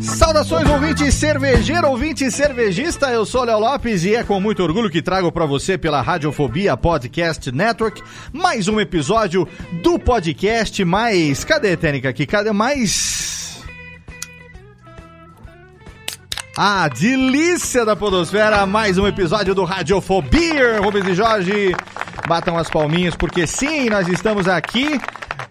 Saudações, ouvinte cervejeiro, ouvinte cervejista. Eu sou Léo Lopes e é com muito orgulho que trago para você pela Radiofobia Podcast Network mais um episódio do podcast mais. Cadê a técnica aqui? Cadê mais? A delícia da Podosfera, mais um episódio do Radiofobia. Rubens e Jorge, batam as palminhas, porque sim, nós estamos aqui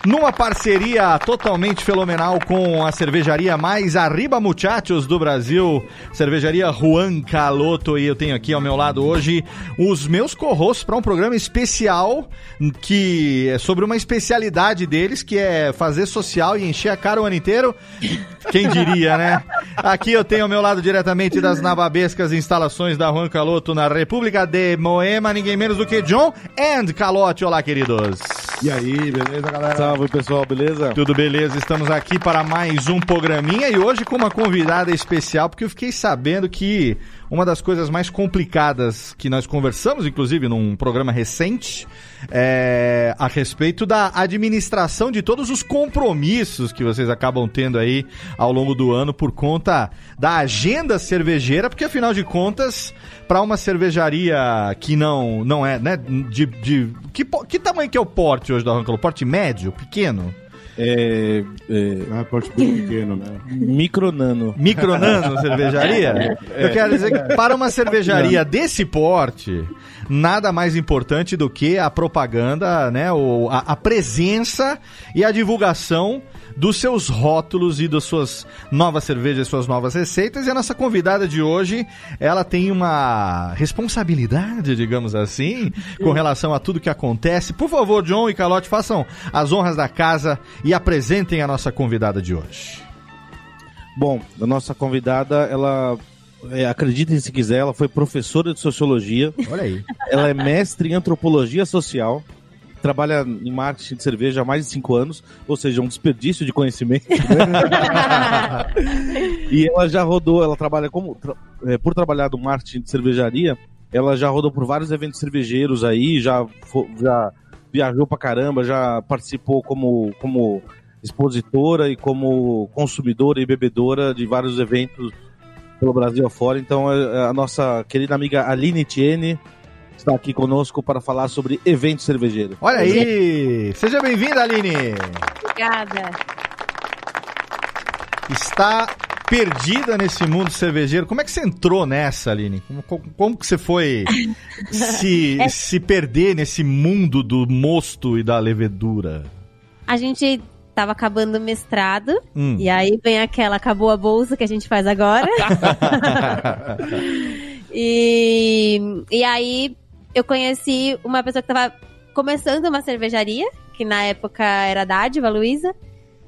numa parceria totalmente fenomenal com a cervejaria mais arriba muchachos do Brasil, cervejaria Juan Caloto, e eu tenho aqui ao meu lado hoje os meus corros para um programa especial que é sobre uma especialidade deles, que é fazer social e encher a cara o ano inteiro. Quem diria, né? Aqui eu tenho ao meu lado diretamente das nababescas instalações da Juan Caloto na República de Moema, ninguém menos do que John and Calote. Olá, queridos. E aí, beleza, galera? Salve, pessoal, beleza? Tudo beleza? Estamos aqui para mais um programinha e hoje com uma convidada especial, porque eu fiquei sabendo que uma das coisas mais complicadas que nós conversamos, inclusive num programa recente, é a respeito da administração de todos os compromissos que vocês acabam tendo aí ao longo do ano por conta da agenda cervejeira, porque afinal de contas, para uma cervejaria que não não é, né, de, de que, que tamanho que é o porte hoje da Rancalo? Porte médio, pequeno? É, é, Ah, porte bem pequeno, né? micronano. Micronano cervejaria? Eu quero dizer que para uma cervejaria desse porte, nada mais importante do que a propaganda, né? O, a, a presença e a divulgação dos seus rótulos e das suas novas cervejas, suas novas receitas. E a nossa convidada de hoje, ela tem uma responsabilidade, digamos assim, com relação a tudo que acontece. Por favor, John e Calote, façam as honras da casa e apresentem a nossa convidada de hoje. Bom, a nossa convidada, ela. É, acreditem se quiser, ela foi professora de sociologia, Olha aí. ela é mestre em antropologia social, trabalha em marketing de cerveja há mais de cinco anos, ou seja, um desperdício de conhecimento. né? e ela já rodou, ela trabalha como. é, por trabalhar no marketing de cervejaria, ela já rodou por vários eventos cervejeiros aí, já, já viajou pra caramba, já participou como, como expositora e como consumidora e bebedora de vários eventos pelo Brasil afora. Então, é- é a nossa querida amiga Aline Tiene está aqui conosco para falar sobre eventos cervejeiros. Olha aí! Seja bem-vinda, Aline! Obrigada. Está perdida nesse mundo cervejeiro. Como é que você entrou nessa, Aline? Como, como, como que você foi se, se perder nesse mundo do mosto e da levedura? A gente tava acabando o mestrado, Hum. e aí vem aquela, acabou a bolsa que a gente faz agora. e, e aí eu conheci uma pessoa que tava começando uma cervejaria, que na época era a Dádiva, Luísa.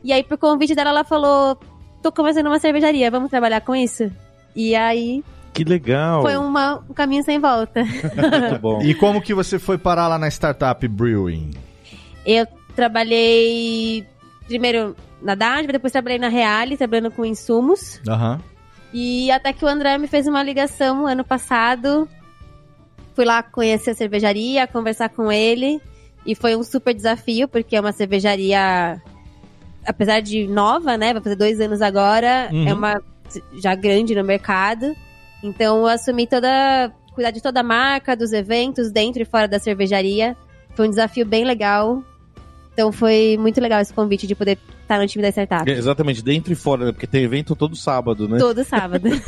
E aí, por convite dela, ela falou: tô começando uma cervejaria, vamos trabalhar com isso? E aí Que legal! foi uma- um caminho sem volta. Muito bom. E como que você foi parar lá na Startup Brewing? Eu trabalhei primeiro na Dádiva, depois trabalhei na Reale, trabalhando com insumos. Aham. E até que o André me fez uma ligação ano passado. Fui lá conhecer a cervejaria, conversar com ele. E foi um super desafio, porque é uma cervejaria, apesar de nova, né? Vai fazer dois anos agora, Uhum. é uma já grande no mercado. Então eu assumi toda, cuidar de toda a marca, dos eventos, dentro e fora da cervejaria. Foi um desafio bem legal. Então foi muito legal esse convite de poder estar no time da startup. É, exatamente, dentro e fora, né? Porque tem evento todo sábado, né? Todo sábado.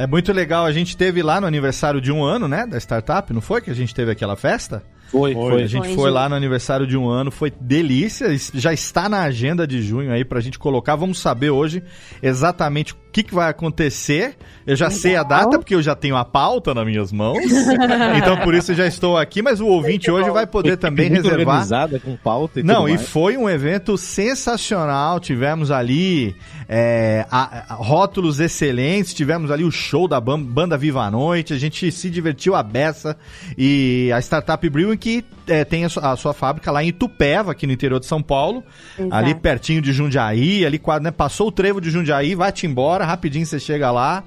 É muito legal. A gente teve lá no aniversário de um ano, né? Da startup, não foi? Que a gente teve aquela festa? Foi, A gente Foi, foi lá no aniversário de um ano, foi delícia. Já está na agenda de junho aí pra gente colocar. Vamos saber hoje exatamente o que, que vai acontecer. Eu já sei a data, porque eu já tenho a pauta nas minhas mãos. então por isso eu já estou aqui, mas o ouvinte hoje vai poder também muito reservar. organizada, com pauta e Não, tudo e mais. foi um evento sensacional. Tivemos ali é, a- a- rótulos excelentes, tivemos ali o show da banda Viva a Noite, a gente se divertiu a beça. E a Startup Brewing, que é, tem a sua, a sua fábrica lá em Itupeva, aqui no interior de São Paulo, Exato. ali pertinho de Jundiaí, ali quase, né, passou o trevo de Jundiaí, vai-te embora, rapidinho você chega lá.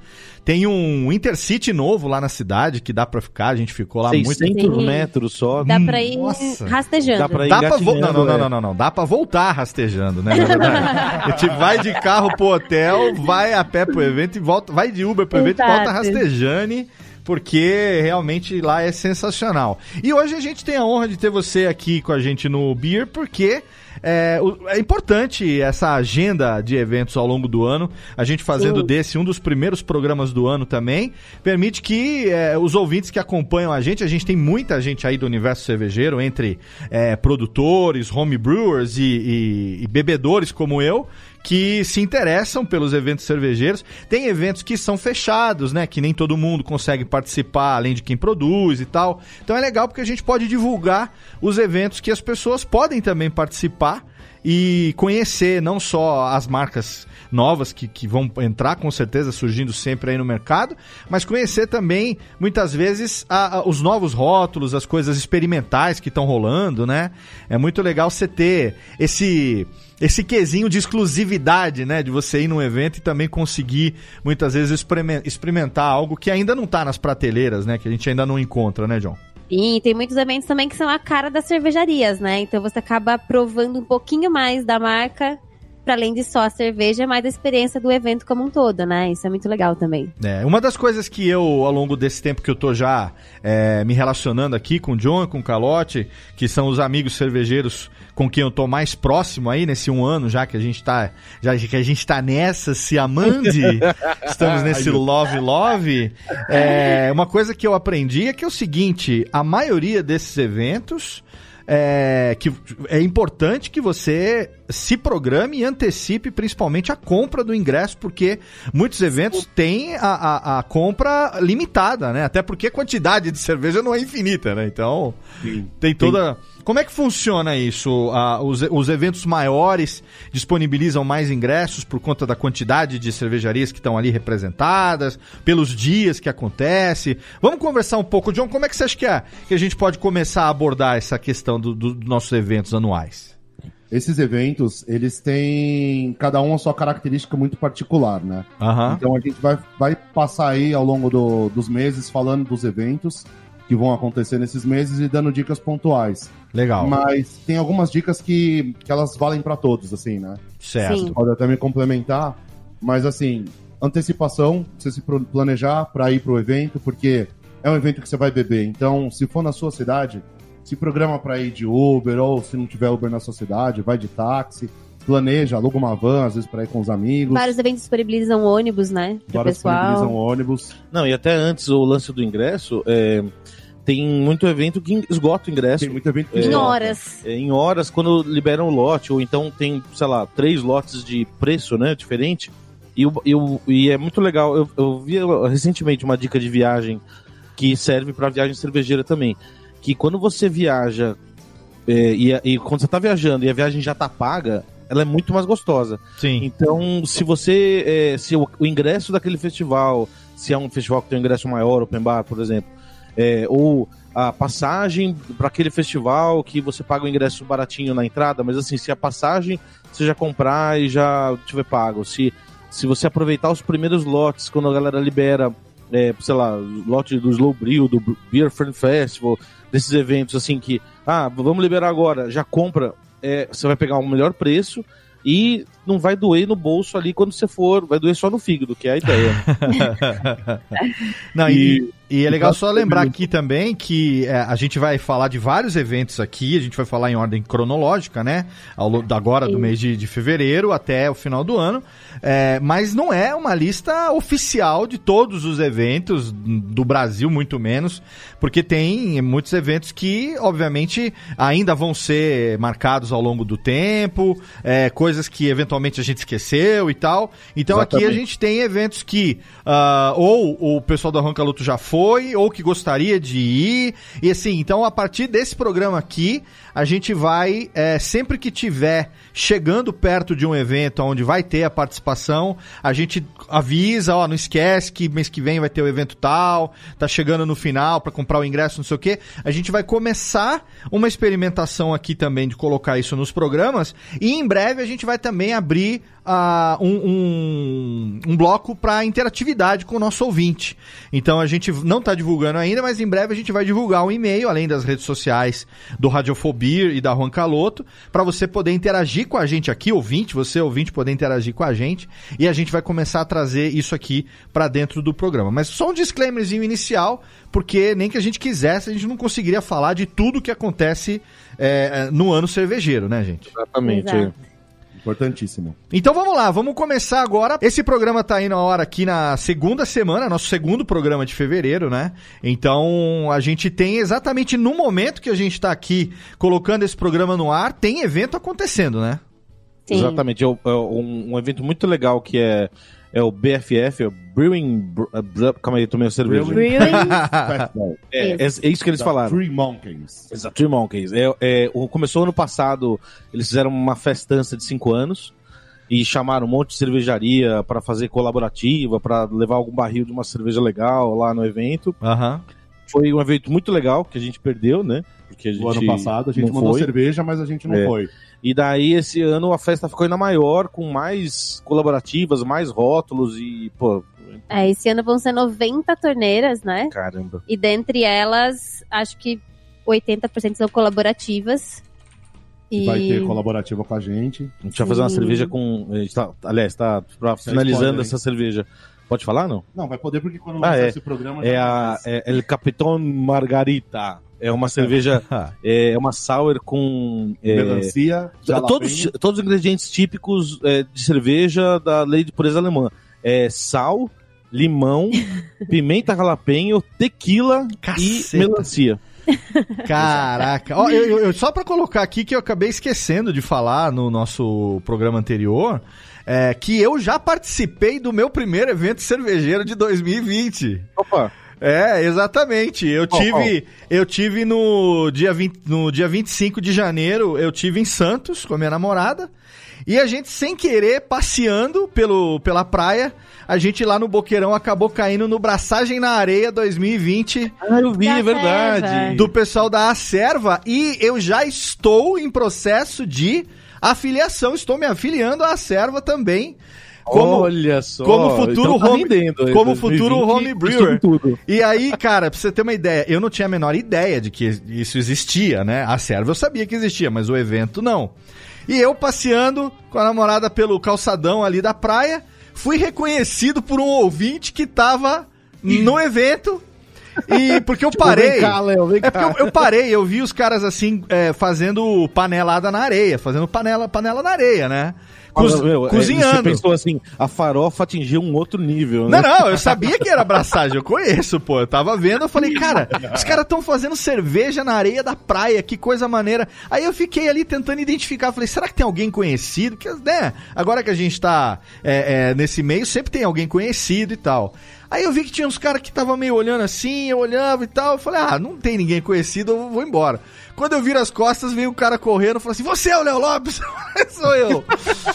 Tem um Intercity novo lá na cidade que dá pra ficar, a gente ficou lá muito 600 Sim. metros só. Dá pra ir Nossa. rastejando. Dá pra ir Dá pra vo... Não, não, não, não, não, não. Dá pra voltar rastejando, né? Na verdade. A gente vai de carro pro hotel, vai a pé pro evento e volta. Vai de Uber pro evento e Exato. volta rastejando. Porque realmente lá é sensacional. E hoje a gente tem a honra de ter você aqui com a gente no Beer, porque é, é importante essa agenda de eventos ao longo do ano. A gente fazendo Sim. desse um dos primeiros programas do ano também. Permite que é, os ouvintes que acompanham a gente, a gente tem muita gente aí do universo cervejeiro, entre é, produtores, homebrewers e, e, e bebedores como eu, que se interessam pelos eventos cervejeiros. Tem eventos que são fechados, né? Que nem todo mundo consegue participar, além de quem produz e tal. Então é legal porque a gente pode divulgar os eventos que as pessoas podem também participar e conhecer não só as marcas novas que, que vão entrar com certeza surgindo sempre aí no mercado, mas conhecer também muitas vezes a- a- os novos rótulos, as coisas experimentais que estão rolando, né? É muito legal você ter esse esse quesinho de exclusividade, né, de você ir num evento e também conseguir muitas vezes experimen- experimentar algo que ainda não tá nas prateleiras, né, que a gente ainda não encontra, né, John? Sim, tem muitos eventos também que são a cara das cervejarias, né? Então você acaba provando um pouquinho mais da marca, para além de só a cerveja, mais a experiência do evento como um todo, né? Isso é muito legal também. É, uma das coisas que eu, ao longo desse tempo que eu tô já é, me relacionando aqui com o John, com o Calote, que são os amigos cervejeiros com quem eu tô mais próximo aí nesse um ano, já que a gente tá, já que a gente tá nessa, se amando, estamos nesse love love. É, uma coisa que eu aprendi é que é o seguinte, a maioria desses eventos é, que é importante que você se programe e antecipe principalmente a compra do ingresso, porque muitos eventos têm a, a, a compra limitada, né? Até porque a quantidade de cerveja não é infinita, né? Então, tem toda. Como é que funciona isso? Ah, os, os eventos maiores disponibilizam mais ingressos por conta da quantidade de cervejarias que estão ali representadas, pelos dias que acontece. Vamos conversar um pouco, John. Como é que você acha que, é, que a gente pode começar a abordar essa questão do- do- dos nossos eventos anuais? Esses eventos, eles têm cada um a sua característica muito particular, né? Aham. Então a gente vai, vai passar aí ao longo do- dos meses falando dos eventos que vão acontecer nesses meses e dando dicas pontuais. Legal. Mas tem algumas dicas que, que elas valem para todos, assim, né? Certo. Sim. Pode até me complementar, mas assim, antecipação, você se planejar para ir pro evento, porque é um evento que você vai beber. Então, se for na sua cidade, se programa para ir de Uber, ou se não tiver Uber na sua cidade, vai de táxi, planeja, aluga uma van, às vezes para ir com os amigos. Vários eventos disponibilizam ônibus, né? Vários pessoal. disponibilizam ônibus. Não, e até antes o lance do ingresso, é, tem muito evento que esgota o ingresso Tem muito evento que É. Em horas. é, em horas quando liberam o lote, ou então tem, sei lá, três lotes de preço, né, diferente. E, o- e, é muito legal. Eu, eu vi recentemente uma dica de viagem que serve para viagem cervejeira também. Que quando você viaja é, e, e quando você tá viajando e a viagem já tá paga, ela é muito mais gostosa. Sim. Então, se você. é, se o, o ingresso daquele festival, se é um festival que tem um ingresso maior, open bar, por exemplo, é, ou a passagem para aquele festival que você paga o ingresso baratinho na entrada, mas assim, se a passagem você já comprar e já tiver pago, se, se você aproveitar os primeiros lotes quando a galera libera, é, sei lá, lote do Slow Brew, do Beer Friend Festival, desses eventos assim que, ah, vamos liberar agora, já compra, é, você vai pegar o melhor preço e não vai doer no bolso ali quando você for, vai doer só no fígado, que é a ideia. Não, e, E é legal só lembrar aqui também que é, a gente vai falar de vários eventos aqui, a gente vai falar em ordem cronológica, né? Ao, da agora do mês de, de fevereiro até o final do ano. É, mas não é uma lista oficial de todos os eventos do Brasil, muito menos, porque tem muitos eventos que, obviamente, ainda vão ser marcados ao longo do tempo, é, coisas que eventualmente a gente esqueceu e tal. Então aqui a Exatamente. gente tem eventos que ah, ou o pessoal do Arranca Luto já foi, ou que gostaria de ir. E assim, então a partir desse programa aqui, a gente vai, é, sempre que tiver chegando perto de um evento onde vai ter a participação, a gente avisa, ó, não esquece que mês que vem vai ter o evento tal, tá chegando no final para comprar o ingresso, não sei o quê. A gente vai começar uma experimentação aqui também de colocar isso nos programas e em breve a gente vai também abrir ah, um, um, um bloco para interatividade com o nosso ouvinte. Então a gente não está divulgando ainda, mas em breve a gente vai divulgar um e-mail, além das redes sociais do Radiofobia e da Juan Caloto, para você poder interagir com a gente aqui, ouvinte, você ouvinte poder interagir com a gente, e a gente vai começar a trazer isso aqui para dentro do programa. Mas só um disclaimerzinho inicial, porque nem que a gente quisesse, a gente não conseguiria falar de tudo que acontece é, no ano cervejeiro, né, gente? Exatamente. Exato. Importantíssimo. Então vamos lá, vamos começar agora. Esse programa tá indo a hora aqui na segunda semana, nosso segundo programa de fevereiro, né? Então a gente tem exatamente no momento que a gente tá aqui colocando esse programa no ar, tem evento acontecendo, né? Sim. Exatamente. É, é um, um evento muito legal que é, é o BFF, é o Brewing. Br- uh, Br- Calma aí, tomei uma cerveja. Brewing. Festival. É, é, é isso que eles da falaram. Three Monkeys. Exato, Three Monkeys. É, é, começou ano passado, eles fizeram uma festança de cinco anos e chamaram um monte de cervejaria para fazer colaborativa, para levar algum barril de uma cerveja legal lá no evento. Aham. Foi um evento muito legal que a gente perdeu, né? Porque a gente O ano passado a gente mandou foi. cerveja, mas a gente não É. foi. E daí esse ano a festa ficou ainda maior, com mais colaborativas, mais rótulos e, pô, É, esse ano vão ser 90 torneiras, né? caramba. E dentre elas, acho que 80% são colaborativas. E vai ter colaborativa com a gente. A gente vai fazer uma cerveja com. A gente tá, aliás, tá finalizando spoiler, essa cerveja. Pode falar, não? Não, vai poder porque quando Ah, lançar é. esse programa É a é El Capitão Margarita. É uma cerveja, é uma sour com. é, melancia, todos, jalapeno. todos os ingredientes típicos é, de cerveja da lei de pureza alemã. É sal, limão, pimenta jalapeño, tequila Caceta. e melancia. Caraca. Ó, eu, eu- só pra colocar aqui que eu acabei esquecendo de falar no nosso programa anterior, é que eu já participei do meu primeiro evento cervejeiro de 2020. Opa! É, exatamente. Eu Qual, tive, eu tive no dia, 20, no dia 25 de janeiro, eu tive em Santos com a minha namorada. E a gente, sem querer, passeando pelo, pela praia, a gente lá no Boqueirão acabou caindo no Braçagem na Areia 2020 Ah, eu vi, é verdade. Do pessoal da Acerva. E eu já estou em processo de afiliação. Estou me afiliando à Acerva também. Como, Olha só. como futuro então tá home- rendendo. como 2020, futuro home brewer. E aí, cara, pra você ter uma ideia, eu não tinha a menor ideia de que isso existia, né? A serva eu sabia que existia, mas o evento não. E eu passeando com a namorada pelo calçadão ali da praia, fui reconhecido por um ouvinte que tava no evento. E porque eu parei. Tipo, Vem cá, Léo, vem É cá. porque eu, eu parei, eu vi os caras assim, é, fazendo panelada na areia, fazendo panela, panela na areia, né? Meu, é, cozinhando. Você pensou assim, a farofa atingiu um outro nível, né? Não, não, eu sabia que era abraçagem, eu conheço, pô. Eu tava vendo, eu falei, cara, os caras estão fazendo cerveja na areia da praia, que coisa maneira. Aí eu fiquei ali tentando identificar, falei, será que tem alguém conhecido? Porque, né, agora que a gente tá é, é, nesse meio, sempre tem alguém conhecido e tal. Aí eu vi que tinha uns caras que estavam meio olhando assim, eu olhava e tal. Eu falei, ah, não tem ninguém conhecido, eu vou embora. Quando eu viro as costas, veio o cara correndo e falou assim: Você é o Léo Lopes? Sou eu.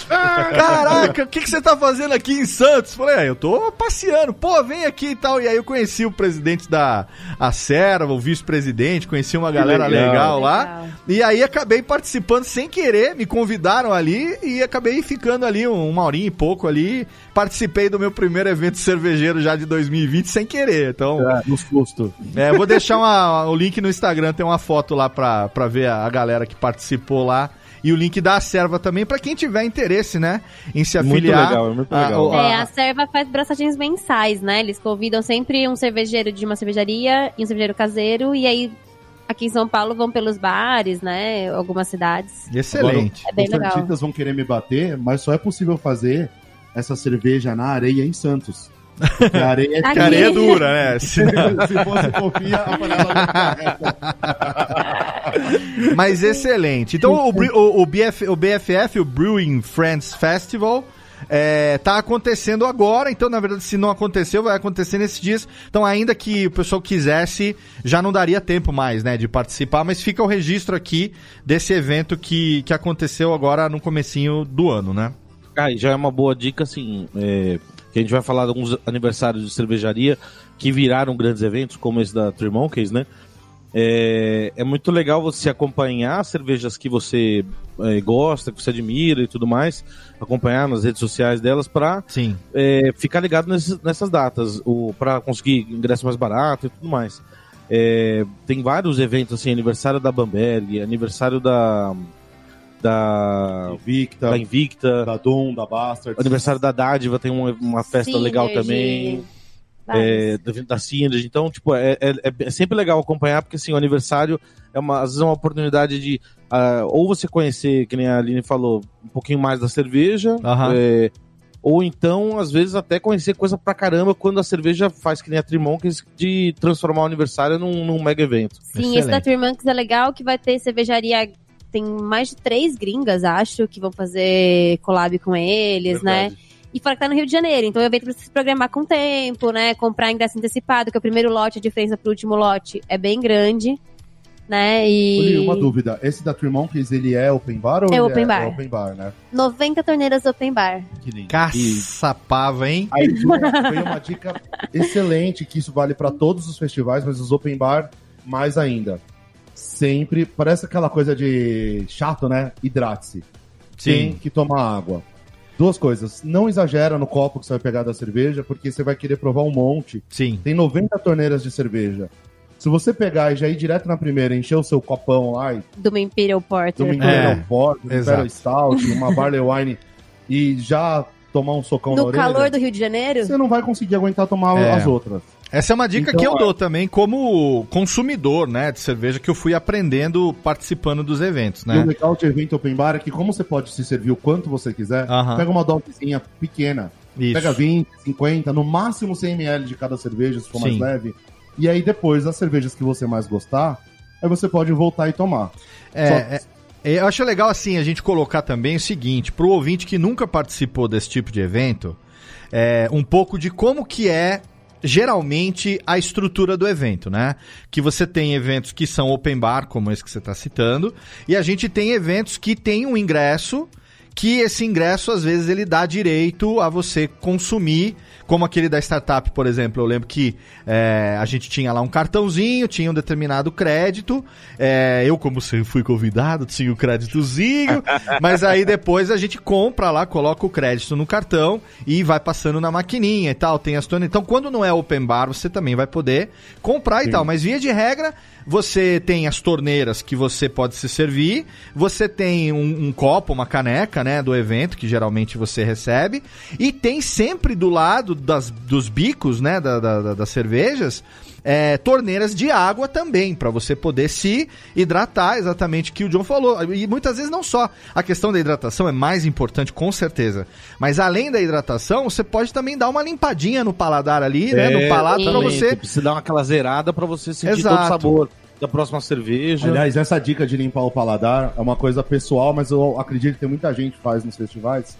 Caraca, o que, que você tá fazendo aqui em Santos? Falei, ah, eu tô passeando. Pô, vem aqui e tal. E aí eu conheci o presidente da Acerva, o vice-presidente, conheci uma galera legal, legal. lá. Legal. E aí acabei participando sem querer, me convidaram ali e acabei ficando ali um- uma horinha e pouco ali. Participei do meu primeiro evento cervejeiro já de 2020 sem querer. Então, É, no susto. é, eu vou deixar uma- o link no Instagram, tem uma foto lá pra, pra ver a, a galera que participou lá. e o link da serva também para quem tiver interesse, né, em se Muito afiliar. legal, é muito a- legal. o- É, a Serva faz braçadinhos mensais, né? Eles convidam sempre um cervejeiro de uma cervejaria e um cervejeiro caseiro, e aí aqui em São Paulo vão pelos bares, né? Algumas cidades. Excelente. É bem Os legal. artistas vão querer me bater, mas só é possível fazer essa cerveja na areia em Santos. Porque a areia é. Que areia dura, né? Se- Se fosse fofinha, a panela não. Mas excelente. Então o, o, o BF, o BFF, o Brewing Friends Festival, é, tá acontecendo agora. Então, na verdade, se não aconteceu, vai acontecer nesses dias. Então, ainda que o pessoal quisesse, já não daria tempo mais, né, de participar. Mas fica o registro aqui desse evento que, que aconteceu agora no comecinho do ano, né? Ah, e já é uma boa dica, assim, é, que a gente vai falar de alguns aniversários de cervejaria que viraram grandes eventos, como esse da Three Monkeys, né? É, é muito legal você acompanhar cervejas que você é, gosta, que você admira e tudo mais, acompanhar nas redes sociais delas para Sim. ficar ligado nesses- nessas datas, para conseguir ingresso mais barato e tudo mais. É, tem vários eventos, assim, aniversário da Bamberg, aniversário da, da, Invicta, da Invicta, da Dom, da Bastard. aniversário da Dádiva tem uma, uma festa legal Synergy, também. vários. É, da, da Synergy. Então, tipo, é, é, é sempre legal acompanhar, porque assim, o aniversário é uma, às vezes é uma oportunidade de ah, ou você conhecer, que nem a Aline falou, um pouquinho mais da cerveja, Aham. é, ou então, às vezes, até conhecer coisa pra caramba quando a cerveja faz que nem a Trimonkers de transformar o aniversário num, num mega evento. Sim, esse da Excelente. Turmanx é legal, que vai ter cervejaria. Tem mais de três gringas, acho, que vão fazer collab com eles, né? E fora que tá no Rio de Janeiro, então o evento precisa se programar com tempo, né? Comprar ingresso antecipado, que é o primeiro lote, a diferença pro último lote é bem grande, né? E. Olha, uma dúvida. Esse da Three Monkeys, ele é open bar ou É open bar. É open bar, né? 90 torneiras open bar. Que lindo. Caçapava, hein? Aí veio uma dica excelente, que isso vale pra todos os festivais, mas os open bar mais ainda. Sempre, parece aquela coisa de chato, né? Hidrate-se. Tem que tomar água. Duas coisas. Não exagera no copo que você vai pegar da cerveja, porque você vai querer provar um monte. Sim. Tem 90 torneiras de cerveja. Se você pegar e já ir direto na primeira, encher o seu copão lá e Do uma Imperial Porter. uma É, Imperial Porter, um exato. Imperial Stout, uma Barley Wine e já tomar um socão na No orelha, calor do Rio de Janeiro? você não vai conseguir aguentar tomar É. as outras. Essa é uma dica Então, que eu é. dou também como consumidor, né, de cerveja que eu fui aprendendo participando dos eventos, E o né? legal de evento open bar é que como você pode se servir o quanto você quiser, Aham. pega uma dosezinha pequena, Isso. pega 20, 50, no máximo 100 ml de cada cerveja, se for mais Sim. leve. E aí depois, as cervejas que você mais gostar, aí você pode voltar e tomar. É, Só- é, eu acho legal assim a gente colocar também o seguinte, pro ouvinte que nunca participou desse tipo de evento, é, um pouco de como que é geralmente a estrutura do evento, né? Que você tem eventos que são open bar, como esse que você está citando, e a gente tem eventos que tem um ingresso que esse ingresso, às vezes, ele dá direito a você consumir, como aquele da startup, por exemplo. Eu lembro que é, a gente tinha lá um cartãozinho, tinha um determinado crédito. é, eu, como fui convidado, tinha o créditozinho. mas aí depois a gente compra lá, coloca o crédito no cartão e vai passando na maquininha e tal. Tem as torneiras. Então, quando não é open bar, você também vai poder comprar e tal. Mas via de regra, você tem as torneiras que você pode se servir, você tem um, um copo, uma caneca, né, do evento, que geralmente você recebe, e tem sempre do lado das, dos bicos, né, da, da- da- das cervejas, é, torneiras de água também, para você poder se hidratar, exatamente o que o John falou. E muitas vezes não só. A questão da hidratação é mais importante, com certeza. Mas além da hidratação, você pode também dar uma limpadinha no paladar ali, né, no palato, para você precisa dar aquela zerada pra você sentir Exato. todo o sabor da próxima cerveja. Aliás, essa dica de limpar o paladar é uma coisa pessoal, mas eu acredito que tem muita gente que faz nos festivais.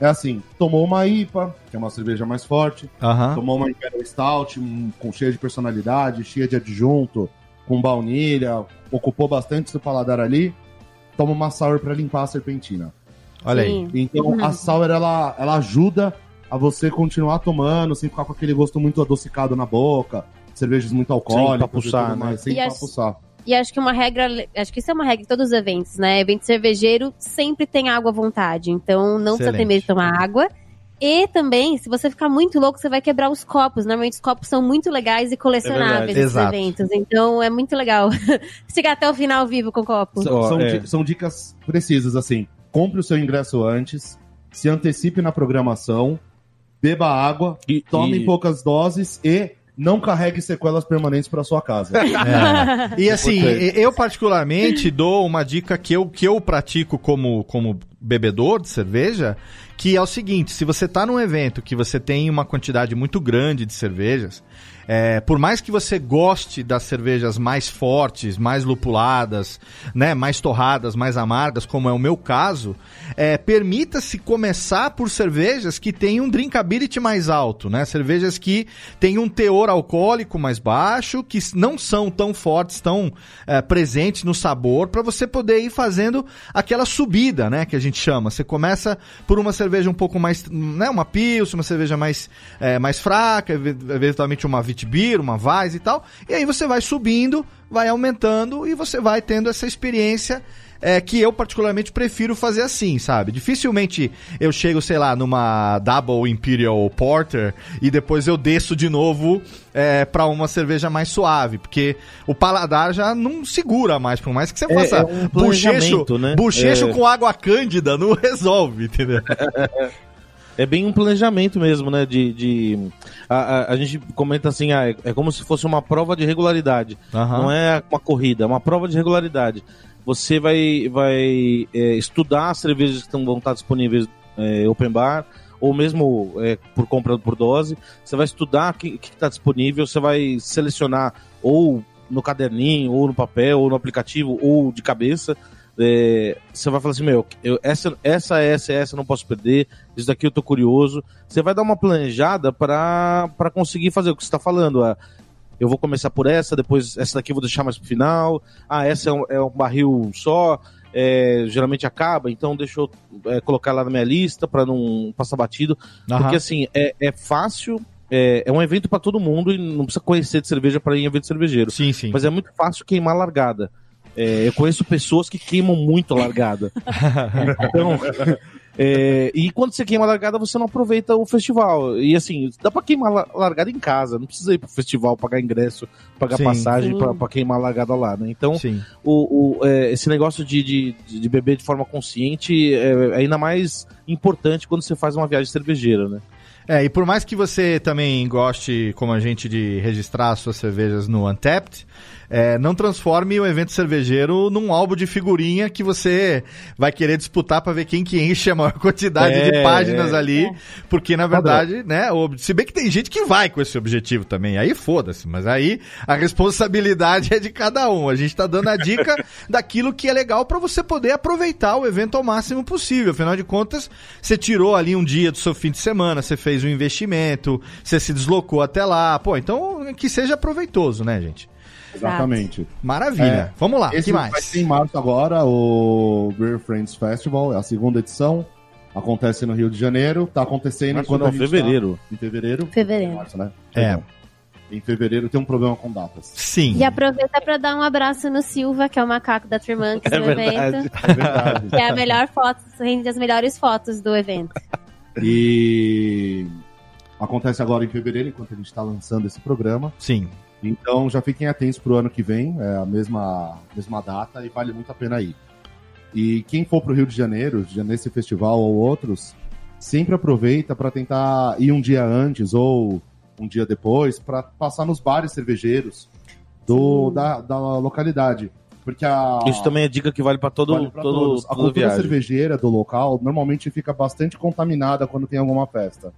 É assim, tomou uma IPA, que é uma cerveja mais forte, Aham. tomou uma Imperial Stout, um, com cheia de personalidade, cheia de adjunto, com baunilha, ocupou bastante seu paladar ali, toma uma sour pra limpar a serpentina. Olha aí. Então a sour ela, ela ajuda a você continuar tomando, sem ficar com aquele gosto muito adocicado na boca, cervejas muito alcoólicas, tudo mais, né? sem E as- empapuçar. E acho que uma regra, acho que isso é uma regra em todos os eventos, né? Evento cervejeiro sempre tem água à vontade. Então não precisa ter Excelente. medo de tomar água. E também, se você ficar muito louco, você vai quebrar os copos. Normalmente os copos são muito legais e colecionáveis nesses Exato. eventos. Então é muito legal chegar até o final vivo com o copo. São, são é. di- são dicas precisas, assim. Compre o seu ingresso antes, se antecipe na programação, beba água, E- tome e- poucas doses e não carregue sequelas permanentes para sua casa. É. E assim, eu particularmente dou uma dica que eu, que eu pratico como, como bebedor de cerveja, que é o seguinte, se você tá num evento que você tem uma quantidade muito grande de cervejas, é, por mais que você goste das cervejas mais fortes, mais lupuladas, né, mais torradas, mais amargas, como é o meu caso, é, permita-se começar por cervejas que têm um drinkability mais alto, né? Cervejas que têm um teor alcoólico mais baixo, que não são tão fortes, tão é, presentes no sabor, para você poder ir fazendo aquela subida, né? Que a gente chama. Você começa por uma cerveja um pouco mais, né? Uma Pilsen, uma cerveja mais, é, mais fraca, ev- eventualmente uma Uma Weiss e tal. E aí você vai subindo, vai aumentando e você vai tendo essa experiência é, que eu particularmente prefiro fazer assim, sabe? Dificilmente eu chego, sei lá, numa Double Imperial Porter e depois eu desço de novo é, para uma cerveja mais suave, porque o paladar já não segura mais, por mais que você É- faça é um bochecho, né? bochecho É. com água cândida, não resolve, entendeu? É bem um planejamento mesmo, né? De, de a, a, a gente comenta assim, ah, é, é como se fosse uma prova de regularidade. Não é uma corrida, é uma prova de regularidade. Você vai, vai é, estudar as cervejas que estão, vão estar disponíveis é, open bar, ou mesmo é, por compra por dose. Você vai estudar o que está disponível, você vai selecionar ou no caderninho, ou no papel, ou no aplicativo, ou de cabeça. É, você vai falar assim, meu, eu, essa, essa, essa, essa não posso perder, isso daqui eu tô curioso. Você vai dar uma planejada para conseguir fazer o que você está falando. ah, eu vou começar por essa, depois essa daqui eu vou deixar mais pro final. Ah, essa é um, é um barril só, é, geralmente acaba, então deixa eu é, colocar lá na minha lista para não passar batido. Porque assim, é, é fácil, é, é um evento para todo mundo e não precisa conhecer de cerveja para ir em evento cervejeiro. Sim, sim. Mas é muito fácil queimar largada. É, eu conheço pessoas que queimam muito a largada. então, é, e quando você queima a largada, você não aproveita o festival. E assim, dá pra queimar a la- largada em casa. Não precisa ir pro festival, pagar ingresso, pagar Sim. passagem pra, pra queimar a largada lá, né? Então, Sim. o, o, é, esse negócio de, de, de beber de forma consciente é, é ainda mais importante quando você faz uma viagem cervejeira, né? É, e por mais que você também goste, como a gente, de registrar suas cervejas no Untapped, é, não transforme o evento cervejeiro num álbum de figurinha que você vai querer disputar para ver quem que enche a maior quantidade É, de páginas é. ali, porque na verdade, né, o- se bem que tem gente que vai com esse objetivo também, aí foda-se, mas aí a responsabilidade é de cada um. A gente tá dando a dica daquilo que é legal para você poder aproveitar o evento ao máximo possível. Afinal de contas, você tirou ali um dia do seu fim de semana, você fez um investimento, você se deslocou até lá. Pô, então que seja proveitoso, né, gente? Exatamente. Maravilha. É, Vamos lá, Esse que mais? vai ser em março agora, o Beer Friends Festival, é a segunda edição. Acontece no Rio de Janeiro. Tá acontecendo Março não, a gente fevereiro. Tá em fevereiro. Fevereiro. Março, né? É. Perdão. Em fevereiro tem um problema com datas. Sim. E aproveita pra dar um abraço no Silva, que é o macaco da Trimanx É no verdade. evento. É verdade. Que é a melhor foto, rende as melhores fotos do evento. E acontece agora em fevereiro, enquanto a gente está lançando esse programa. Sim. Então já fiquem atentos pro ano que vem, é a mesma, mesma data e vale muito a pena ir. E quem for pro Rio de Janeiro, nesse festival ou outros, sempre aproveita para tentar ir um dia antes ou um dia depois para passar nos bares cervejeiros do, da, da localidade. Porque a, Isso também é dica que vale pra todo, vale pra todo, todos. A toda cultura viagem. cervejeira do local normalmente fica bastante contaminada quando tem alguma festa.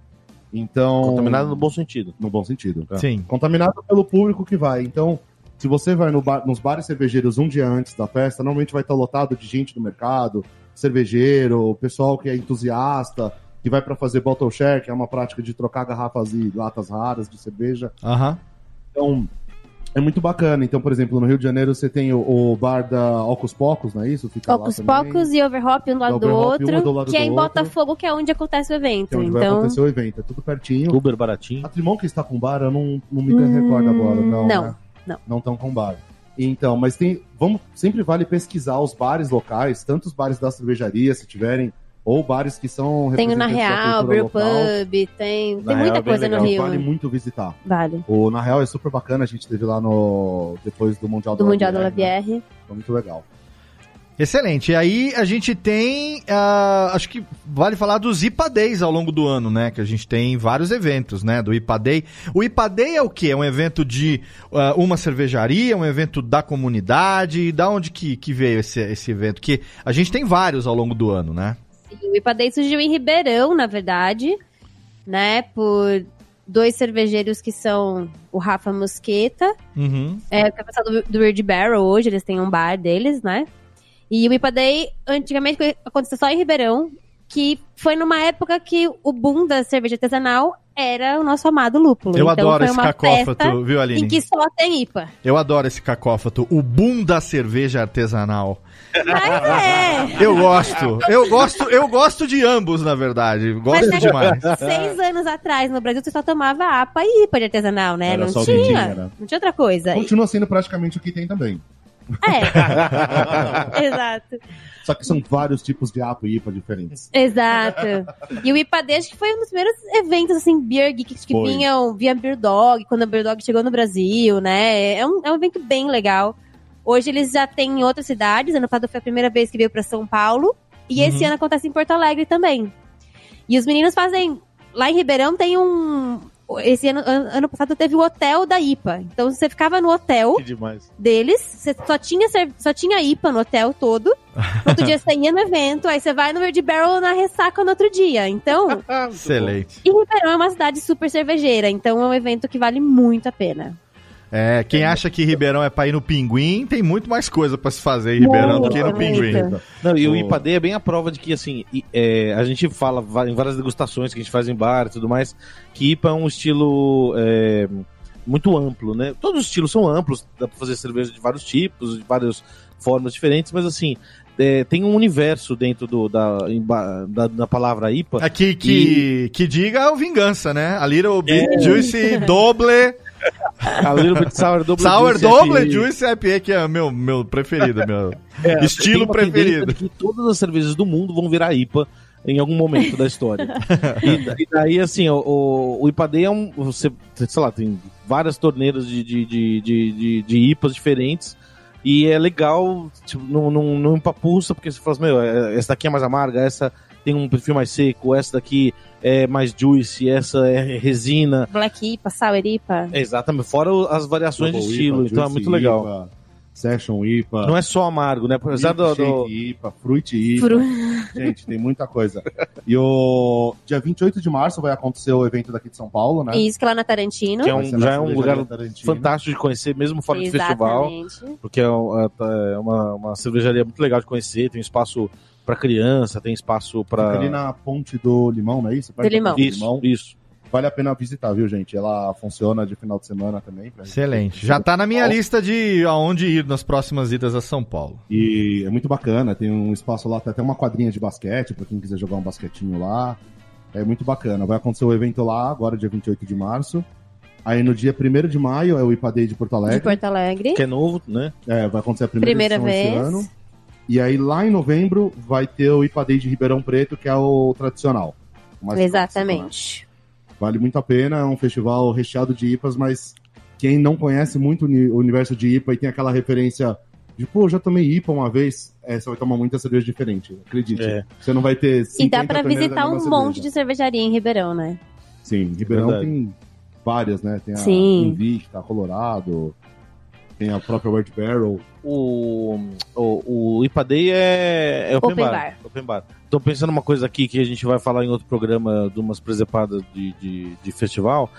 Então. Contaminado no bom sentido. No bom sentido. Sim. Contaminado pelo público que vai. Então, se você vai no bar- nos bares cervejeiros um dia antes da festa, normalmente vai estar lotado de gente do mercado, cervejeiro, pessoal que é entusiasta, que vai para fazer bottle share, que é uma prática de trocar garrafas e latas raras de cerveja. Aham. Então, é muito bacana. Então, por exemplo, no Rio de Janeiro você tem o, o bar da Ocus Pocos, não é isso? Fica também. Pocos e Overhop um do lado do Overhop, outro. do lado que é do em outro. Botafogo, que é onde acontece o evento. Que é onde vai então, acontecer o evento. É tudo pertinho. Uber baratinho. A Trimon que está com bar, eu não, não me Hum, recordo agora, não. não, né? não. Não estão com bar. Então, mas tem. Vamos, sempre vale pesquisar os bares locais, tanto os bares da cervejaria, se tiverem, ou bares que são Tem o Na Real, Brew. Pub, tem, Na tem Real muita é coisa no legal. Rio. Vale muito visitar. Vale. O Na Real é super bacana, a gente teve lá no. depois do Mundial Do Mundial da né? Foi muito legal. Excelente. E aí a gente tem, ah, acho que vale falar dos IPA Days ao longo do ano, né? Que a gente tem vários eventos, né? Do IPA Day. O IPA Day é o quê? É um evento de ah, uma cervejaria, um evento da comunidade? Da onde que, que veio esse, esse evento? Que a gente tem vários ao longo do ano, né? Sim, o IPA Day surgiu em Ribeirão, na verdade, né? Por dois cervejeiros que são o Rafa Mosqueta, Uhum. é, que é do, Weird Barrel hoje, eles têm um bar deles, né? E o IPA Day, antigamente, aconteceu só em Ribeirão, que foi numa época que o boom da cerveja artesanal era o nosso amado lúpulo. Eu então adoro foi esse cacófato, viu, Aline? Em que só tem IPA. Eu adoro esse cacófato. O boom da cerveja artesanal. Mas é. Eu gosto. Eu gosto, eu gosto de ambos, na verdade. Gosto Mas é demais. Seis anos atrás, no Brasil, você só tomava APA e IPA de artesanal, né? Era não tinha. né? Não tinha outra coisa. Continua sendo praticamente o que tem também. É. Exato. Só que são vários tipos de APA e IPA diferentes. Exato. E o IPA acho que foi um dos primeiros eventos, assim, Beer Geeks que Foi. vinham via Beer Dog, quando a Beer Dog chegou no Brasil, né? É um, é um evento bem legal. Hoje eles já têm em outras cidades. Ano passado foi a primeira vez que veio pra São Paulo. E esse ano acontece em Porto Alegre também. E os meninos fazem. Lá em Ribeirão tem um. Esse ano, an- ano passado teve o hotel da IPA. Então você ficava no hotel deles, você só tinha, só tinha IPA no hotel todo. Outro dia você ia no evento, aí você vai no Verde Barrel na ressaca no outro dia. Então, Excelente. e Ribeirão é uma cidade super cervejeira, então é um evento que vale muito a pena. É, quem acha que Ribeirão é pra ir no Pinguim, tem muito mais coisa pra se fazer em Ribeirão do que no. Pinguim. Não, e o O- IPA Day é bem a prova de que, assim, é, a gente fala em várias degustações que a gente faz em bar e tudo mais, que IPA é um estilo é, muito amplo, né? Todos os estilos são amplos, dá pra fazer cerveja de vários tipos, de várias formas diferentes, mas assim, é, tem um universo dentro do, da, da, da palavra IPA. Aqui que, que diga o Vingança, né? A Little Bit Juicy Doble. A Little Bit Sour Double Sour Juice Doble IPA. Juicy IPA, que é meu, meu preferido, meu É, estilo preferido. que todas as cervejas do mundo vão virar IPA em algum momento da história. e, e daí, assim, o, o, o é um. Você, sei lá, tem várias torneiras de, de, de, de, de, IPAs diferentes. E é legal, tipo, não, não, não porque você fala assim, meu, é- essa daqui é mais amarga, essa tem um perfil mais seco, essa daqui é mais juicy, essa é resina. Black IPA, Sour IPA. É, exatamente, fora as variações de Double estilo, IPA, então é muito legal. IPA, Session IPA. Não é só amargo, né? Apesar do, do, IPA, Fruit IPA. Fru- Gente, tem muita coisa. E o dia 28 de março vai acontecer o evento daqui de São Paulo, né? Isso que é lá na Tarantino. Que é um- já é um lugar fantástico de conhecer, mesmo fora do festival, Exatamente. porque é um- é uma, uma cervejaria muito legal de conhecer, tem espaço para criança, tem espaço Fica ali para na ponte do Limão, não é isso? Da Limão. isso, isso. Vale a pena visitar, viu, gente? Ela funciona de final de semana também. Excelente. Já tá na minha lista de aonde ir nas próximas idas a São Paulo. E é muito bacana, tem um espaço lá, tem até uma quadrinha de basquete, pra quem quiser jogar um basquetinho lá. É muito bacana. Vai acontecer o evento lá, agora dia 28 de março. Aí no dia 1 de maio é o IPA Day de Porto De Alegre. Porto Alegre. Que é novo, né? É, vai acontecer a primeira, Primeira edição esse vez. ano. E aí lá em novembro vai ter o IPA Day de Ribeirão Preto, que é o tradicional. clássico, né? Exatamente. Vale muito a pena, é um festival recheado de IPAs, mas quem não conhece muito o uni- o universo de IPA e tem aquela referência de, pô, eu já tomei IPA uma vez, é, você vai tomar muita cerveja diferente, acredite. É. Você não vai ter E dá 50 pra torneiras visitar um mesma monte de cerveja. cervejaria em Ribeirão, né? Sim, Ribeirão Verdade. tem várias, né? Tem a Sim. Invicta, a Colorado, tem a própria Word Barrel. O, o, o IPA Day é, é open, Open bar. bar. Open bar. Tô pensando uma coisa aqui que a gente vai falar em outro programa de umas presepadas de, de, de festival.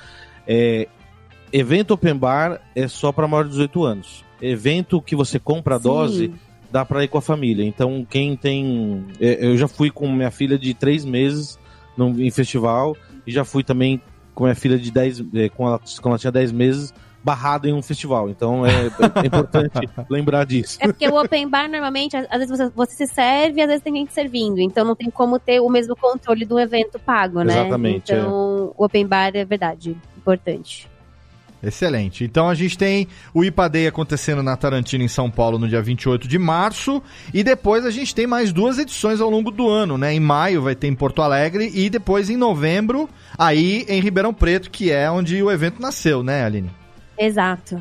É, evento open bar é só para maior de 18 anos. Evento que você compra a Sim. dose, dá para ir com a família. Então, quem tem. é, Eu já fui com minha filha de 3 meses num, em festival e já fui também com minha filha de 10. é, com ela, quando ela tinha 10 meses, barrada em um festival. Então, é, é importante lembrar disso. É porque o open bar, normalmente, às vezes você, você se serve e às vezes tem gente servindo. Então não tem como ter o mesmo controle do evento pago, né? Exatamente, Então o open bar é verdade, importante. Excelente. Então a gente tem o IPA Day acontecendo na Tarantino em São Paulo no dia 28 de março e depois a gente tem mais duas edições ao longo do ano, né? Em maio vai ter em Porto Alegre e depois em novembro aí em Ribeirão Preto, que é onde o evento nasceu, né, Aline? Exato.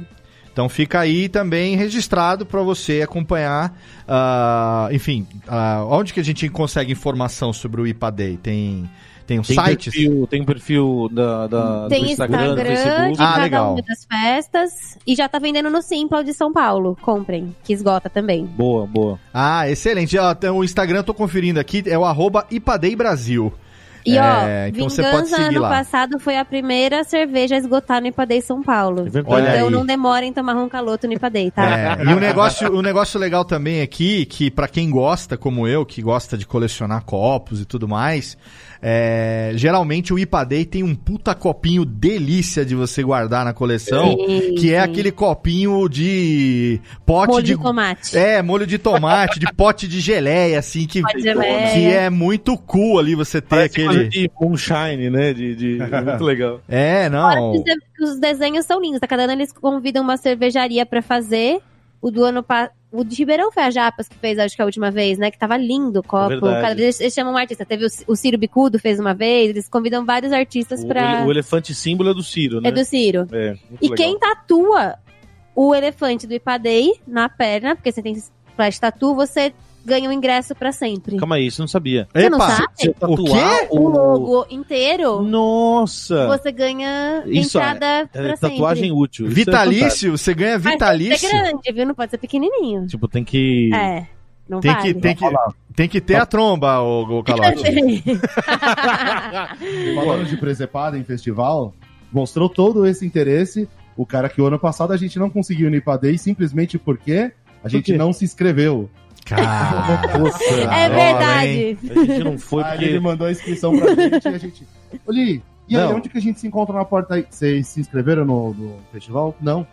Então fica aí também registrado para você acompanhar, uh, enfim, uh, onde que a gente consegue informação sobre o IPA Day? Tem tem um Tem sites? perfil, tem perfil da, da- Tem do Instagram, Instagram, do Facebook. de Ah, cada legal. uma das festas. E já tá vendendo no Simpla de São Paulo. Comprem, que esgota também. Boa, boa. Ah, excelente. O Instagram eu tô conferindo aqui, é o arroba IPADEI Brasil. E É, ó, então você Vingança pode seguir ano lá. passado foi a primeira cerveja a esgotar no Ipadei São Paulo. É verdade. Olha então aí. não demorem em tomar roncaloto no Ipadei, tá? É, e um negócio, um negócio legal também aqui, que pra quem gosta, como eu, que gosta de colecionar copos e tudo mais, é, geralmente o IPADEI tem um puta copinho delícia de você guardar na coleção, Sim, que é sim. aquele copinho de pote Molho de... de tomate. É, molho de tomate, de pote de geleia, assim, que, Pote de geleia. que é muito cool ali você ter Parece aquele... de moonshine, né? De, de- é muito legal. É, não... Os de- Os desenhos são lindos. A cada ano eles convidam uma cervejaria pra fazer. O do ano pa- O de Ribeirão foi a Japas que fez, acho que a última vez, né? Que tava lindo o copo. verdade. Cada vez eles chamam um artista. Teve o, o Ciro Bicudo fez uma vez. Eles convidam vários artistas O, pra. o elefante símbolo é do Ciro, né? É do Ciro. É, E legal. quem tatua o elefante do Ipadei na perna, porque você tem splash tatu, você ganha o ingresso pra sempre. Calma aí, isso eu não sabia. Você não Epa, sabe? Se eu O tatuar quê? O logo inteiro, Nossa! você ganha Isso entrada É pra tatuagem sempre. útil. Isso é. Vitalício, você ganha Mas tem que vitalício. ser grande, viu? Não pode ser pequenininho. Tipo, tem que. É, não Tem vale. que, tem, que, tem que ter a tromba, o, o calote. Falando de presepada em festival, mostrou todo esse interesse. O cara que o ano passado a gente não conseguiu no simplesmente porque a gente quê? não se inscreveu. Cara, É verdade. A gente não foi Aí porque. ele mandou a inscrição pra gente e a gente. Ô, Li, e aí, Não. onde que a gente se encontra na porta aí? Vocês se inscreveram no, no festival? Não.